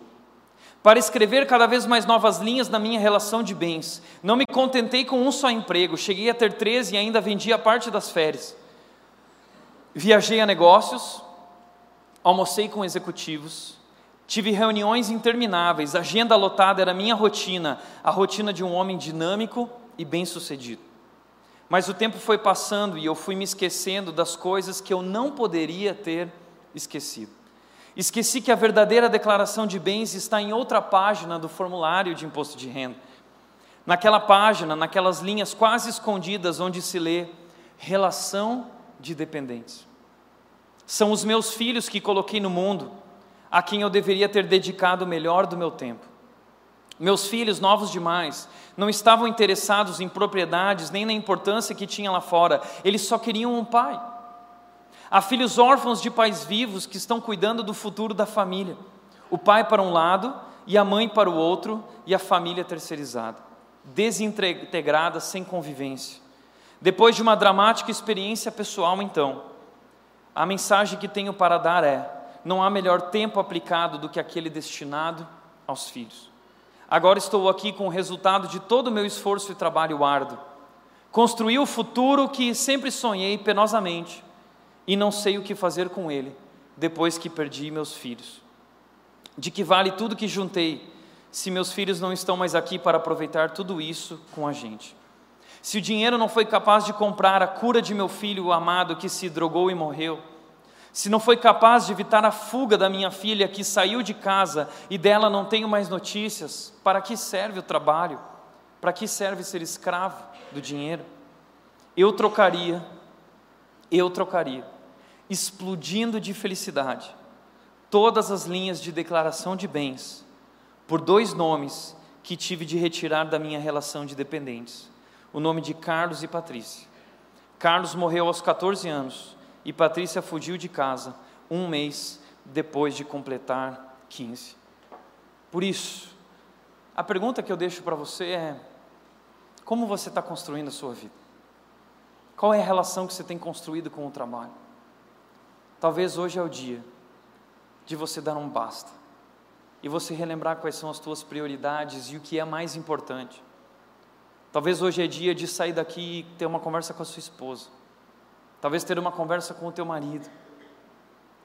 A: Para escrever cada vez mais novas linhas na minha relação de bens, não me contentei com um só emprego, cheguei a ter 13 e ainda vendia parte das férias. Viajei a negócios, almocei com executivos, tive reuniões intermináveis, agenda lotada era minha rotina, a rotina de um homem dinâmico e bem-sucedido. Mas o tempo foi passando e eu fui me esquecendo das coisas que eu não poderia ter esquecido. Esqueci que a verdadeira declaração de bens está em outra página do formulário de imposto de renda. Naquela página, naquelas linhas quase escondidas, onde se lê relação de dependentes. São os meus filhos que coloquei no mundo, a quem eu deveria ter dedicado o melhor do meu tempo. Meus filhos, novos demais, não estavam interessados em propriedades nem na importância que tinha lá fora, eles só queriam um pai. Há filhos órfãos de pais vivos que estão cuidando do futuro da família. O pai para um lado e a mãe para o outro, e a família terceirizada, desintegrada, sem convivência. Depois de uma dramática experiência pessoal, então, a mensagem que tenho para dar é: não há melhor tempo aplicado do que aquele destinado aos filhos. Agora estou aqui com o resultado de todo o meu esforço e trabalho árduo. Construí o futuro que sempre sonhei penosamente e não sei o que fazer com ele depois que perdi meus filhos. De que vale tudo que juntei se meus filhos não estão mais aqui para aproveitar tudo isso com a gente? Se o dinheiro não foi capaz de comprar a cura de meu filho amado que se drogou e morreu, se não foi capaz de evitar a fuga da minha filha que saiu de casa e dela não tenho mais notícias, para que serve o trabalho? Para que serve ser escravo do dinheiro? Eu trocaria, eu trocaria, explodindo de felicidade, todas as linhas de declaração de bens por dois nomes que tive de retirar da minha relação de dependentes: o nome de Carlos e Patrícia. Carlos morreu aos 14 anos e Patrícia fugiu de casa um mês depois de completar 15. Por isso, a pergunta que eu deixo para você é: como você está construindo a sua vida? Qual é a relação que você tem construído com o trabalho? Talvez hoje é o dia de você dar um basta e você relembrar quais são as tuas prioridades e o que é mais importante. Talvez hoje é dia de sair daqui e ter uma conversa com a sua esposa Talvez ter uma conversa com o teu marido.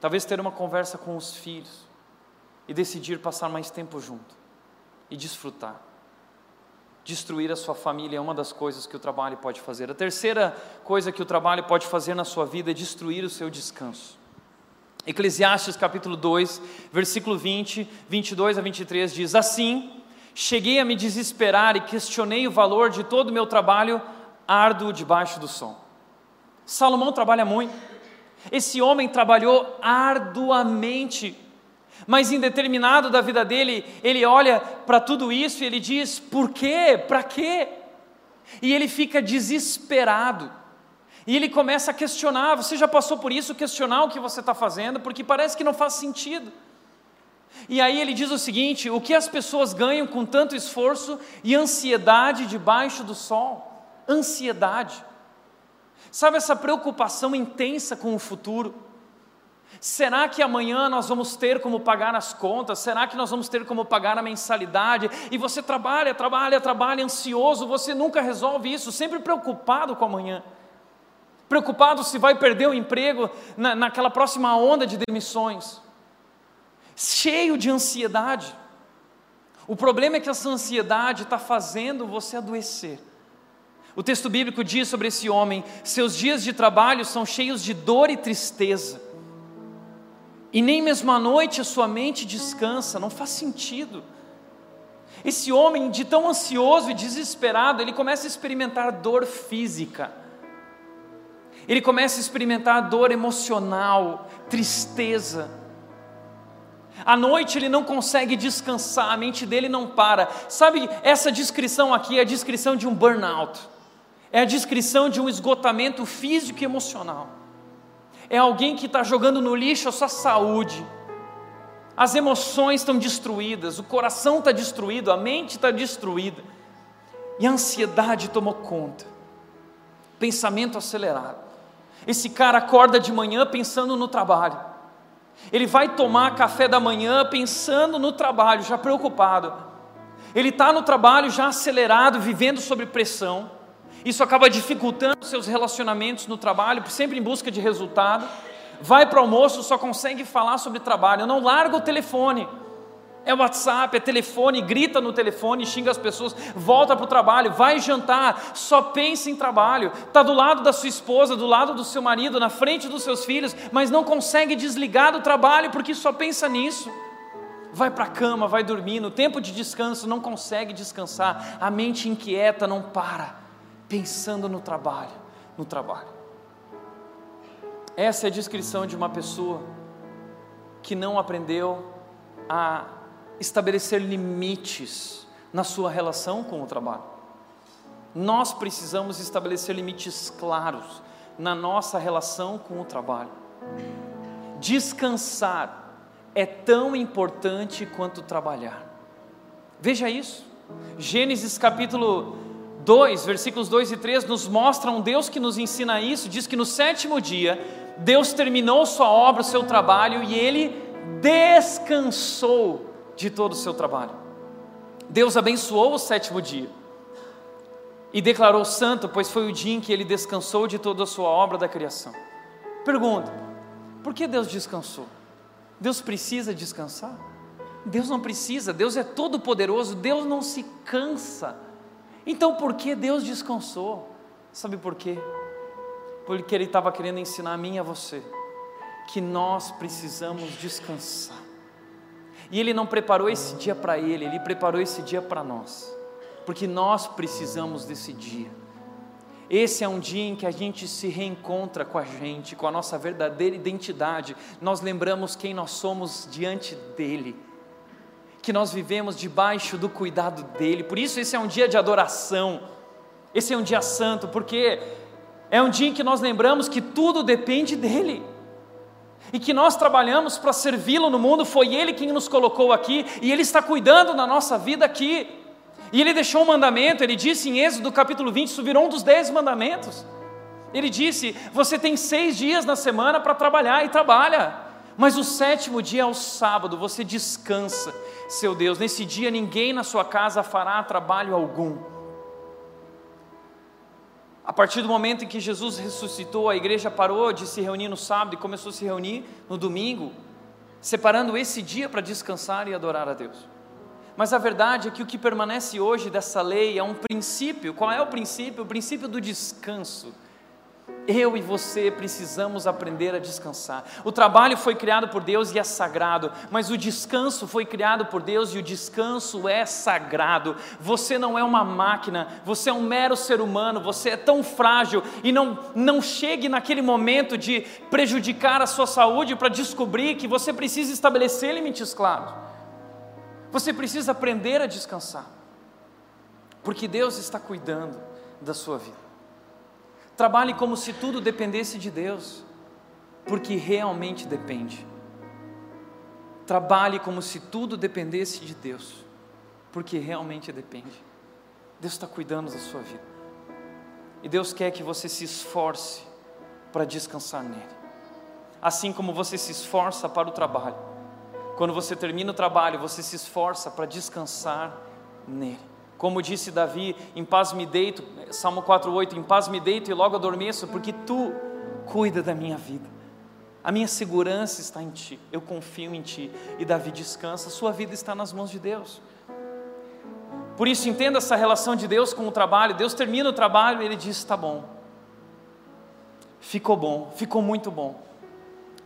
A: Talvez ter uma conversa com os filhos. E decidir passar mais tempo junto. E desfrutar. Destruir a sua família é uma das coisas que o trabalho pode fazer. A terceira coisa que o trabalho pode fazer na sua vida é destruir o seu descanso. Eclesiastes capítulo 2, versículo 20, 22 a 23 diz: Assim, cheguei a me desesperar e questionei o valor de todo o meu trabalho árduo debaixo do sol. Salomão trabalha muito. Esse homem trabalhou arduamente, mas em determinado da vida dele, ele olha para tudo isso e ele diz: por quê? Para quê? E ele fica desesperado. E ele começa a questionar: você já passou por isso? Questionar o que você está fazendo, porque parece que não faz sentido. E aí ele diz o seguinte: o que as pessoas ganham com tanto esforço e ansiedade debaixo do sol? Ansiedade. Sabe essa preocupação intensa com o futuro? Será que amanhã nós vamos ter como pagar as contas? Será que nós vamos ter como pagar a mensalidade? E você trabalha, trabalha, trabalha, ansioso, você nunca resolve isso, sempre preocupado com amanhã. Preocupado se vai perder o emprego na, naquela próxima onda de demissões. Cheio de ansiedade. O problema é que essa ansiedade está fazendo você adoecer. O texto bíblico diz sobre esse homem: seus dias de trabalho são cheios de dor e tristeza, e nem mesmo à noite a sua mente descansa, não faz sentido. Esse homem, de tão ansioso e desesperado, ele começa a experimentar dor física, ele começa a experimentar dor emocional, tristeza. À noite ele não consegue descansar, a mente dele não para. Sabe, essa descrição aqui é a descrição de um burnout é a descrição de um esgotamento físico e emocional. É alguém que está jogando no lixo a sua saúde. As emoções estão destruídas, o coração está destruído, a mente está destruída. E a ansiedade tomou conta. Pensamento acelerado. Esse cara acorda de manhã pensando no trabalho. Ele vai tomar café da manhã pensando no trabalho, já preocupado. Ele está no trabalho já acelerado, vivendo sob pressão. Isso acaba dificultando seus relacionamentos no trabalho, sempre em busca de resultado. Vai para o almoço, só consegue falar sobre trabalho, não larga o telefone. É WhatsApp, é telefone, grita no telefone, xinga as pessoas, volta para o trabalho, vai jantar, só pensa em trabalho. Está do lado da sua esposa, do lado do seu marido, na frente dos seus filhos, mas não consegue desligar do trabalho porque só pensa nisso. Vai para a cama, vai dormir, no tempo de descanso não consegue descansar, a mente inquieta não para, pensando no trabalho, no trabalho. Essa é a descrição de uma pessoa que não aprendeu a estabelecer limites na sua relação com o trabalho. Nós precisamos estabelecer limites claros na nossa relação com o trabalho. Descansar é tão importante quanto trabalhar. Veja isso. Gênesis capítulo 2, versículos 2 e 3 nos mostra um Deus que nos ensina isso. Diz que no sétimo dia, Deus terminou sua obra, o seu trabalho, e ele descansou de todo o seu trabalho. Deus abençoou o sétimo dia e declarou santo, pois foi o dia em que ele descansou de toda a sua obra da criação. Pergunta: por que Deus descansou? Deus precisa descansar? Deus não precisa, Deus é todo poderoso, Deus não se cansa. Então por que Deus descansou? Sabe por quê? Porque Ele estava querendo ensinar a mim e a você que nós precisamos descansar. E Ele não preparou esse dia para Ele, Ele preparou esse dia para nós, porque nós precisamos desse dia. Esse é um dia em que a gente se reencontra com a gente, com a nossa verdadeira identidade. Nós lembramos quem nós somos diante dEle, que nós vivemos debaixo do cuidado dEle. Por isso, esse é um dia de adoração, esse é um dia santo, porque é um dia em que nós lembramos que tudo depende dEle e que nós trabalhamos para servi-lo no mundo, foi Ele quem nos colocou aqui e Ele está cuidando da nossa vida aqui. E Ele deixou um mandamento, Ele disse em Êxodo capítulo 20, isso virou um dos dez mandamentos. Ele disse: Você tem seis dias na semana para trabalhar e trabalha, mas o sétimo dia é o sábado, você descansa, seu Deus. Nesse dia ninguém na sua casa fará trabalho algum. A partir do momento em que Jesus ressuscitou, a igreja parou de se reunir no sábado e começou a se reunir no domingo, separando esse dia para descansar e adorar a Deus. Mas a verdade é que o que permanece hoje dessa lei é um princípio. Qual é o princípio? O princípio do descanso. Eu e você precisamos aprender a descansar. O trabalho foi criado por Deus e é sagrado, mas o descanso foi criado por Deus e o descanso é sagrado. Você não é uma máquina, você é um mero ser humano, você é tão frágil e não, não chegue naquele momento de prejudicar a sua saúde para descobrir que você precisa estabelecer limites claros. Você precisa aprender a descansar, porque Deus está cuidando da sua vida. Trabalhe como se tudo dependesse de Deus, porque realmente depende. Trabalhe como se tudo dependesse de Deus, porque realmente depende. Deus está cuidando da sua vida. E Deus quer que você se esforce para descansar nele. Assim como você se esforça para o trabalho. Quando você termina o trabalho, você se esforça para descansar nele. Como disse Davi, em paz me deito, Salmo 4:8, em paz me deito e logo adormeço, porque tu cuida da minha vida. A minha segurança está em ti. Eu confio em ti. E Davi descansa, sua vida está nas mãos de Deus. Por isso entenda essa relação de Deus com o trabalho. Deus termina o trabalho e ele diz: "Está bom. Ficou bom, ficou muito bom".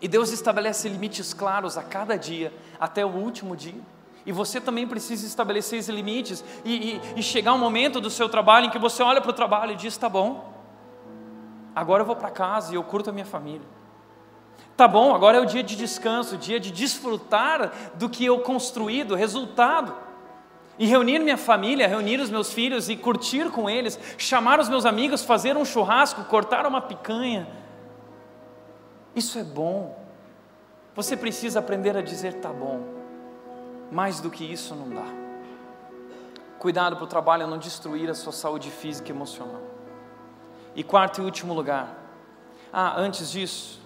A: E Deus estabelece limites claros a cada dia, até o último dia. E você também precisa estabelecer esses limites e, e, e chegar um momento do seu trabalho em que você olha para o trabalho e diz: tá bom, agora eu vou para casa e eu curto a minha família. Tá bom, agora é o dia de descanso, o dia de desfrutar do que eu construí, do resultado. E reunir minha família, reunir os meus filhos e curtir com eles, chamar os meus amigos, fazer um churrasco, cortar uma picanha. Isso é bom. Você precisa aprender a dizer tá bom. Mais do que isso não dá. Cuidado para o trabalho não destruir a sua saúde física e emocional. E quarto e último lugar. Ah, antes disso,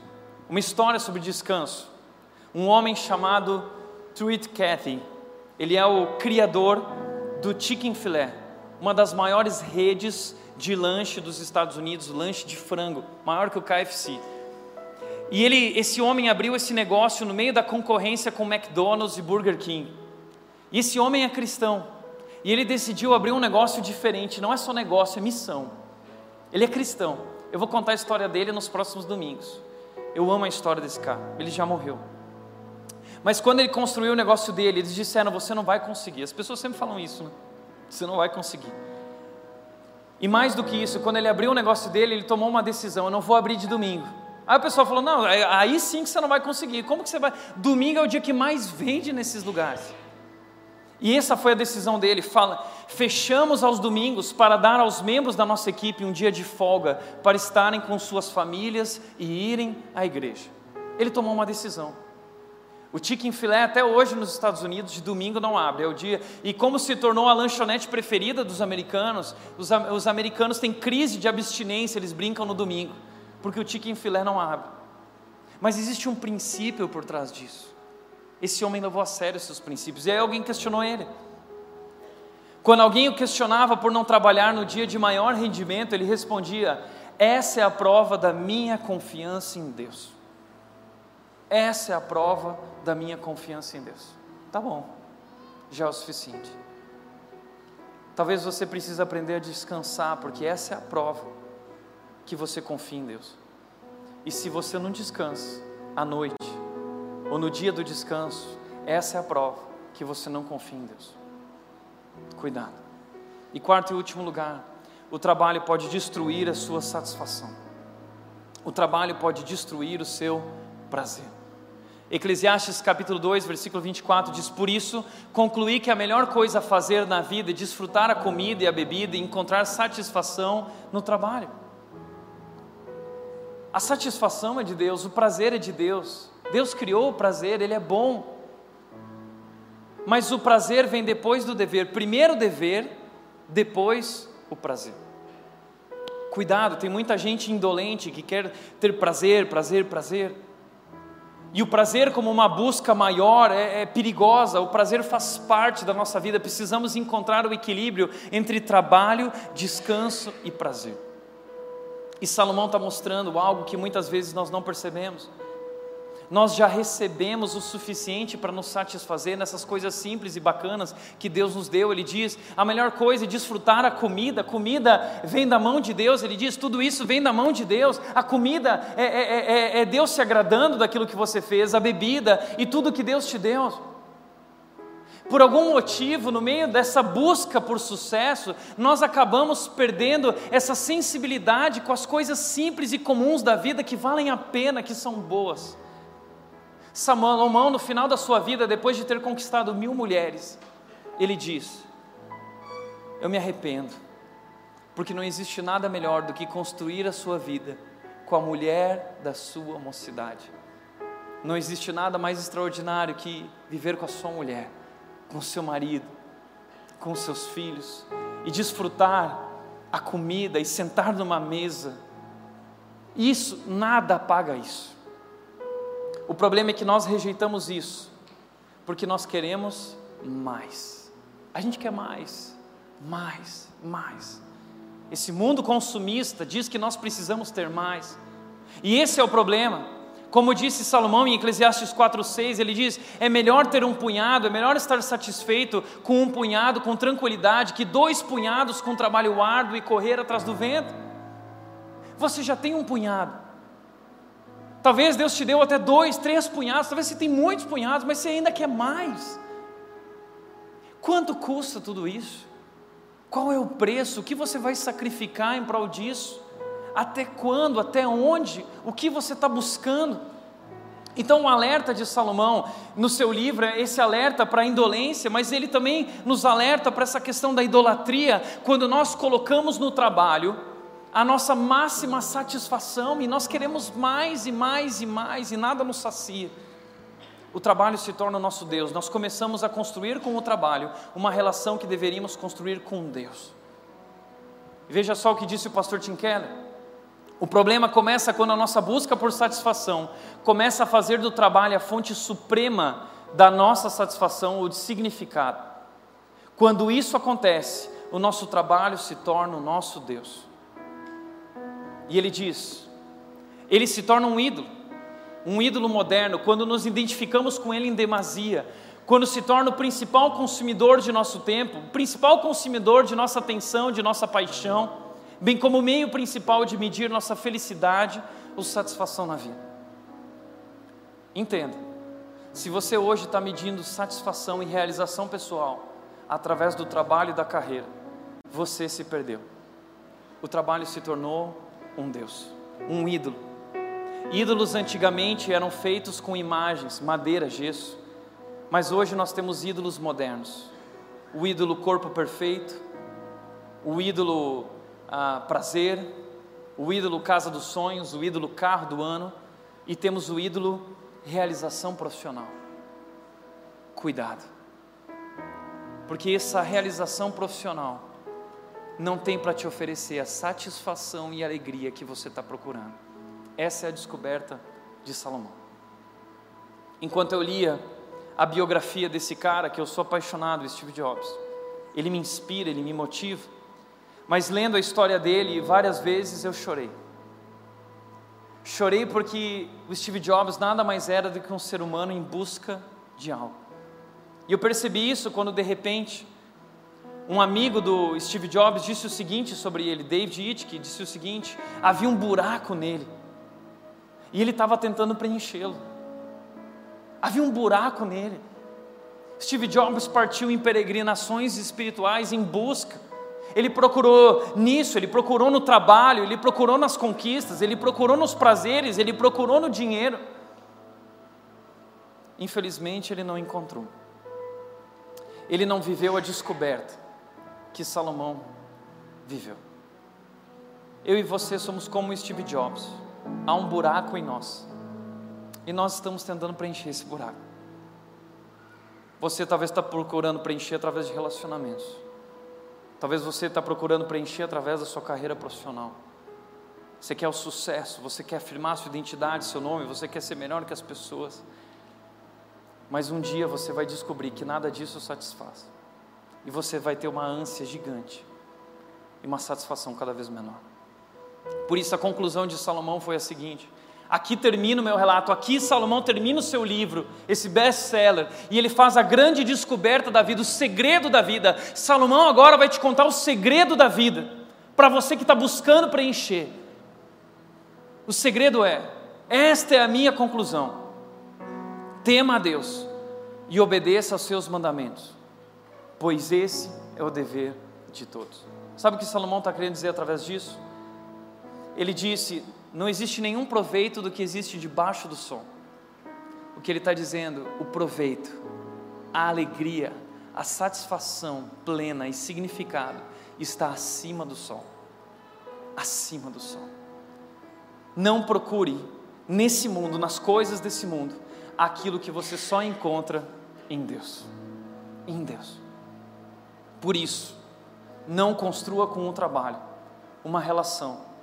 A: uma história sobre descanso. um homem chamado Truett Cathy. Ele é o criador do Chicken Filé, uma das maiores redes de lanche dos Estados Unidos, lanche de frango, maior que o KFC. E ele, esse homem abriu esse negócio no meio da concorrência com McDonald's e Burger King. E esse homem é cristão. E ele decidiu abrir um negócio diferente, não é só negócio, é missão. Ele é cristão. Eu vou contar a história dele nos próximos domingos. Eu amo a história desse cara. Ele já morreu. Mas quando ele construiu o negócio dele, eles disseram: Você não vai conseguir. As pessoas sempre falam isso, né? Você não vai conseguir. E mais do que isso, quando ele abriu o negócio dele, ele tomou uma decisão: Eu não vou abrir de domingo. Aí o pessoal falou: Não, aí sim que você não vai conseguir. Como que você vai? Domingo é o dia que mais vende nesses lugares. E essa foi a decisão dele. Fala, fechamos aos domingos para dar aos membros da nossa equipe um dia de folga para estarem com suas famílias e irem à igreja. Ele tomou uma decisão. O chicken filé até hoje nos Estados Unidos de domingo não abre, é o dia. E como se tornou a lanchonete preferida dos americanos, os, os americanos têm crise de abstinência, eles brincam no domingo, porque o chicken filé não abre. Mas existe um princípio por trás disso. Esse homem levou a sério seus princípios. E aí alguém questionou ele. Quando alguém o questionava por não trabalhar no dia de maior rendimento, ele respondia: Essa é a prova da minha confiança em Deus. Essa é a prova da minha confiança em Deus. Tá bom, já é o suficiente. Talvez você precise aprender a descansar, porque essa é a prova que você confia em Deus. E se você não descansa à noite, ou no dia do descanso, essa é a prova que você não confia em Deus. Cuidado. E quarto e último lugar, o trabalho pode destruir a sua satisfação. O trabalho pode destruir o seu prazer. Eclesiastes capítulo 2, versículo 24 diz: Por isso, concluí que a melhor coisa a fazer na vida é desfrutar a comida e a bebida e encontrar satisfação no trabalho. A satisfação é de Deus, o prazer é de Deus. Deus criou o prazer, ele é bom. Mas o prazer vem depois do dever. Primeiro o dever, depois o prazer. Cuidado, tem muita gente indolente que quer ter prazer, prazer, prazer. E o prazer, como uma busca maior, é, é, perigosa. O prazer faz parte da nossa vida. Precisamos encontrar o equilíbrio entre trabalho, descanso e prazer. E Salomão está mostrando algo que muitas vezes nós não percebemos. Nós já recebemos o suficiente para nos satisfazer nessas coisas simples e bacanas que Deus nos deu. Ele diz: a melhor coisa é desfrutar a comida. A comida vem da mão de Deus. Ele diz: tudo isso vem da mão de Deus. A comida é, é, é, é Deus se agradando daquilo que você fez, a bebida e tudo que Deus te deu. Por algum motivo, no meio dessa busca por sucesso, nós acabamos perdendo essa sensibilidade com as coisas simples e comuns da vida que valem a pena, que são boas. Salomão, no final da sua vida, depois de ter conquistado mil mulheres, ele diz: Eu me arrependo, porque não existe nada melhor do que construir a sua vida com a mulher da sua mocidade. Não existe nada mais extraordinário que viver com a sua mulher, com seu marido, com seus filhos e desfrutar a comida e sentar numa mesa. Isso, nada apaga isso. O problema é que nós rejeitamos isso, porque nós queremos mais. A gente quer mais, mais, mais. Esse mundo consumista diz que nós precisamos ter mais. E esse é o problema. Como disse Salomão em Eclesiastes 4:6, ele diz: "É melhor ter um punhado, é melhor estar satisfeito com um punhado com tranquilidade que dois punhados com trabalho árduo e correr atrás do vento." Você já tem um punhado. Talvez Deus te deu até dois, três punhados, talvez você tenha muitos punhados, mas você ainda quer mais. Quanto custa tudo isso? Qual é o preço? O que você vai sacrificar em prol disso? Até quando? Até onde? O que você está buscando? Então, o alerta de Salomão no seu livro é esse alerta para a indolência, mas ele também nos alerta para essa questão da idolatria, quando nós colocamos no trabalho a nossa máxima satisfação e nós queremos mais e mais e mais e nada nos sacia. O trabalho se torna o nosso Deus. Nós começamos a construir com o trabalho uma relação que deveríamos construir com Deus. Veja só o que disse o pastor Tim Keller. O problema começa quando a nossa busca por satisfação começa a fazer do trabalho a fonte suprema da nossa satisfação ou de significado. Quando isso acontece, o nosso trabalho se torna o nosso Deus. E ele diz: ele se torna um ídolo, um ídolo moderno, quando nos identificamos com ele em demasia, quando se torna o principal consumidor de nosso tempo, o principal consumidor de nossa atenção, de nossa paixão, bem como o meio principal de medir nossa felicidade ou satisfação na vida. Entenda, se você hoje está medindo satisfação e realização pessoal através do trabalho e da carreira, você se perdeu. O trabalho se tornou um Deus, um ídolo. Ídolos antigamente eram feitos com imagens, madeira, gesso, mas hoje nós temos ídolos modernos. O ídolo corpo perfeito, o ídolo ah, prazer, o ídolo casa dos sonhos, o ídolo carro do ano e temos o ídolo realização profissional. Cuidado, porque essa realização profissional não tem para te oferecer a satisfação e alegria que você está procurando. Essa é a descoberta de Salomão. Enquanto eu lia a biografia desse cara, que eu sou apaixonado, Steve Jobs, ele me inspira, ele me motiva. Mas lendo a história dele, várias vezes eu chorei. Chorei porque o Steve Jobs nada mais era do que um ser humano em busca de algo. E eu percebi isso quando de repente um amigo do Steve Jobs disse o seguinte sobre ele, David Icke disse o seguinte: havia um buraco nele e ele estava tentando preenchê-lo. Havia um buraco nele. Steve Jobs partiu em peregrinações espirituais em busca. Ele procurou nisso, ele procurou no trabalho, ele procurou nas conquistas, ele procurou nos prazeres, ele procurou no dinheiro. Infelizmente, ele não encontrou. Ele não viveu a descoberta que Salomão viveu. Eu e você somos como Steve Jobs. Há um buraco em nós. E nós estamos tentando preencher esse buraco. Você talvez está procurando preencher através de relacionamentos. Talvez você está procurando preencher através da sua carreira profissional. Você quer o sucesso, você quer afirmar sua identidade, seu nome, você quer ser melhor que as pessoas. Mas um dia você vai descobrir que nada disso satisfaz e você vai ter uma ânsia gigante e uma satisfação cada vez menor. Por isso a conclusão de Salomão foi a seguinte: Aqui termina o meu relato, aqui Salomão termina o seu livro, esse best-seller, e ele faz a grande descoberta da vida, o segredo da vida. Salomão agora vai te contar o segredo da vida, para você que está buscando preencher. O segredo é: esta é a minha conclusão. Tema a Deus e obedeça aos seus mandamentos pois esse é o dever de todos. Sabe o que Salomão está querendo dizer através disso? Ele disse: não existe nenhum proveito do que existe debaixo do sol. O que ele está dizendo, o proveito, a alegria, a satisfação plena e significado está acima do sol. Acima do sol. Não procure nesse mundo, nas coisas desse mundo, aquilo que você só encontra em Deus. Em Deus. Por isso, não construa com o trabalho uma relação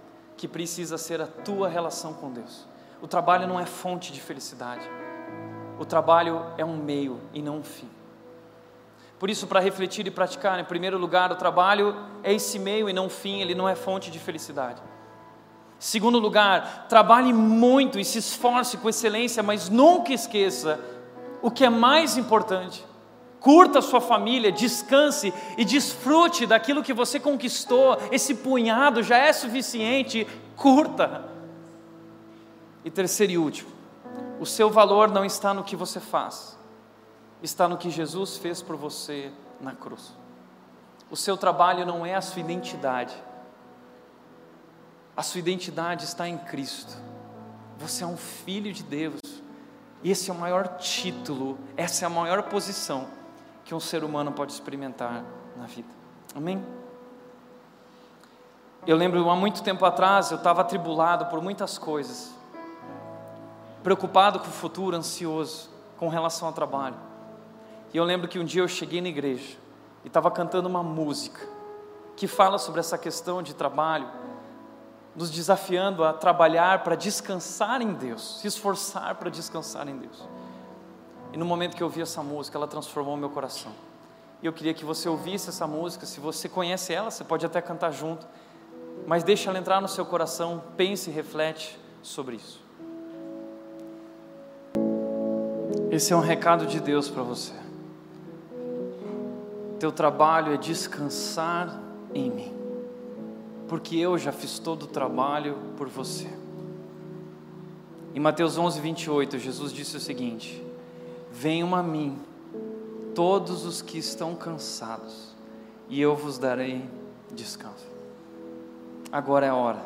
A: que precisa ser a tua relação com Deus. O trabalho não é fonte de felicidade. O trabalho é um meio e não um fim. Por isso, para refletir e praticar, em primeiro lugar, o trabalho é esse meio e não um fim, ele não é fonte de felicidade. Segundo lugar, trabalhe muito e se esforce com excelência, mas nunca esqueça o que é mais importante curta a sua família, descanse e desfrute daquilo que você conquistou. Esse punhado já é suficiente, curta. E terceiro e último, o seu valor não está no que você faz, está no que Jesus fez por você na cruz. O seu trabalho não é a sua identidade, a sua identidade está em Cristo. Você é um filho de Deus, e esse é o maior título, essa é a maior posição que um ser humano pode experimentar na vida. Amém? Eu lembro há muito tempo atrás, eu estava atribulado por muitas coisas, preocupado com o futuro, ansioso com relação ao trabalho. E eu lembro que um dia eu cheguei na igreja e estava cantando uma música que fala sobre essa questão de trabalho. nos desafiando a trabalhar para descansar em Deus, se esforçar para descansar em Deus. E no momento que eu ouvi essa música, ela transformou meu coração. E eu queria que você ouvisse essa música, se você conhece ela, você pode até cantar junto, mas deixa ela entrar no seu coração, pense e reflete sobre isso. Esse é um recado de Deus para você. Teu trabalho é descansar em mim, porque eu já fiz todo o trabalho por você. Em Mateus 11, 28, Jesus disse o seguinte: Venham a mim, todos os que estão cansados, e eu vos darei descanso. Agora é hora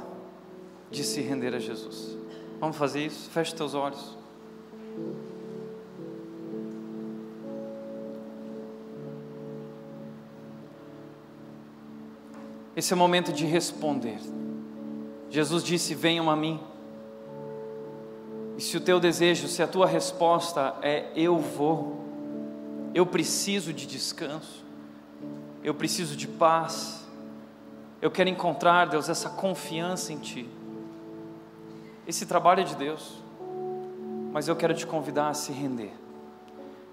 A: de se render a Jesus. Vamos fazer isso? Feche teus olhos. Esse é o momento de responder. Jesus disse: Venham a mim. E se o teu desejo, se a tua resposta é eu vou, eu preciso de descanso, eu preciso de paz, eu quero encontrar, Deus, essa confiança em Ti. Esse trabalho é de Deus, mas eu quero te convidar a se render.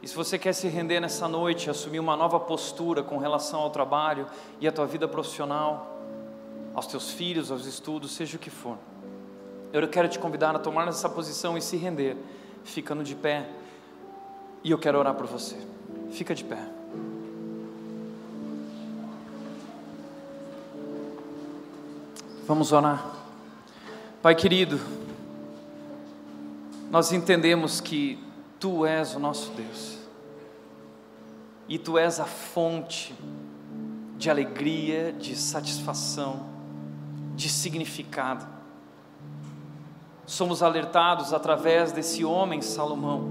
A: E se você quer se render nessa noite, assumir uma nova postura com relação ao trabalho e à tua vida profissional, aos teus filhos, aos estudos, seja o que for, eu quero te convidar a tomar essa posição e se render, ficando de pé. E eu quero orar por você. Fica de pé. Vamos orar. Pai querido, nós entendemos que Tu és o nosso Deus, e Tu és a fonte de alegria, de satisfação, de significado somos alertados através desse homem Salomão,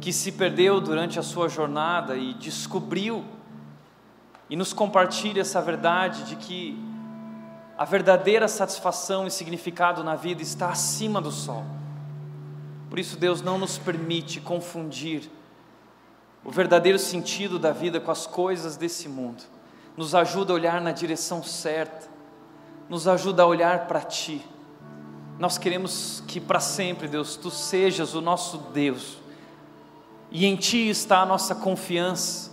A: que se perdeu durante a sua jornada e descobriu e nos compartilha essa verdade de que a verdadeira satisfação e significado na vida está acima do sol. Por isso, Deus não nos permite confundir o verdadeiro sentido da vida com as coisas desse mundo. Nos ajuda a olhar na direção certa, nos ajuda a olhar para Ti nós queremos que para sempre, Deus, tu sejas o nosso Deus, e em ti está a nossa confiança,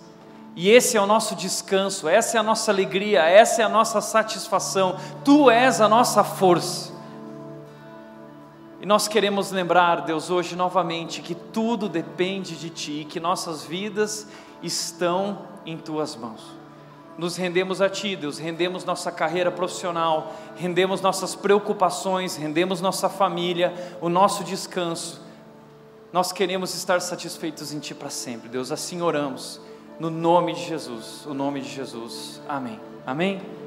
A: e esse é o nosso descanso, essa é a nossa alegria, essa é a nossa satisfação, tu és a nossa força. E nós queremos lembrar, Deus, hoje novamente, que tudo depende de Ti, que nossas vidas estão em Tuas mãos nos rendemos a Ti, Deus, rendemos nossa carreira profissional, rendemos nossas preocupações, rendemos nossa família, o nosso descanso. Nós queremos estar satisfeitos em Ti para sempre, Deus, assim oramos, no nome de Jesus, o nome de Jesus, amém. Amém?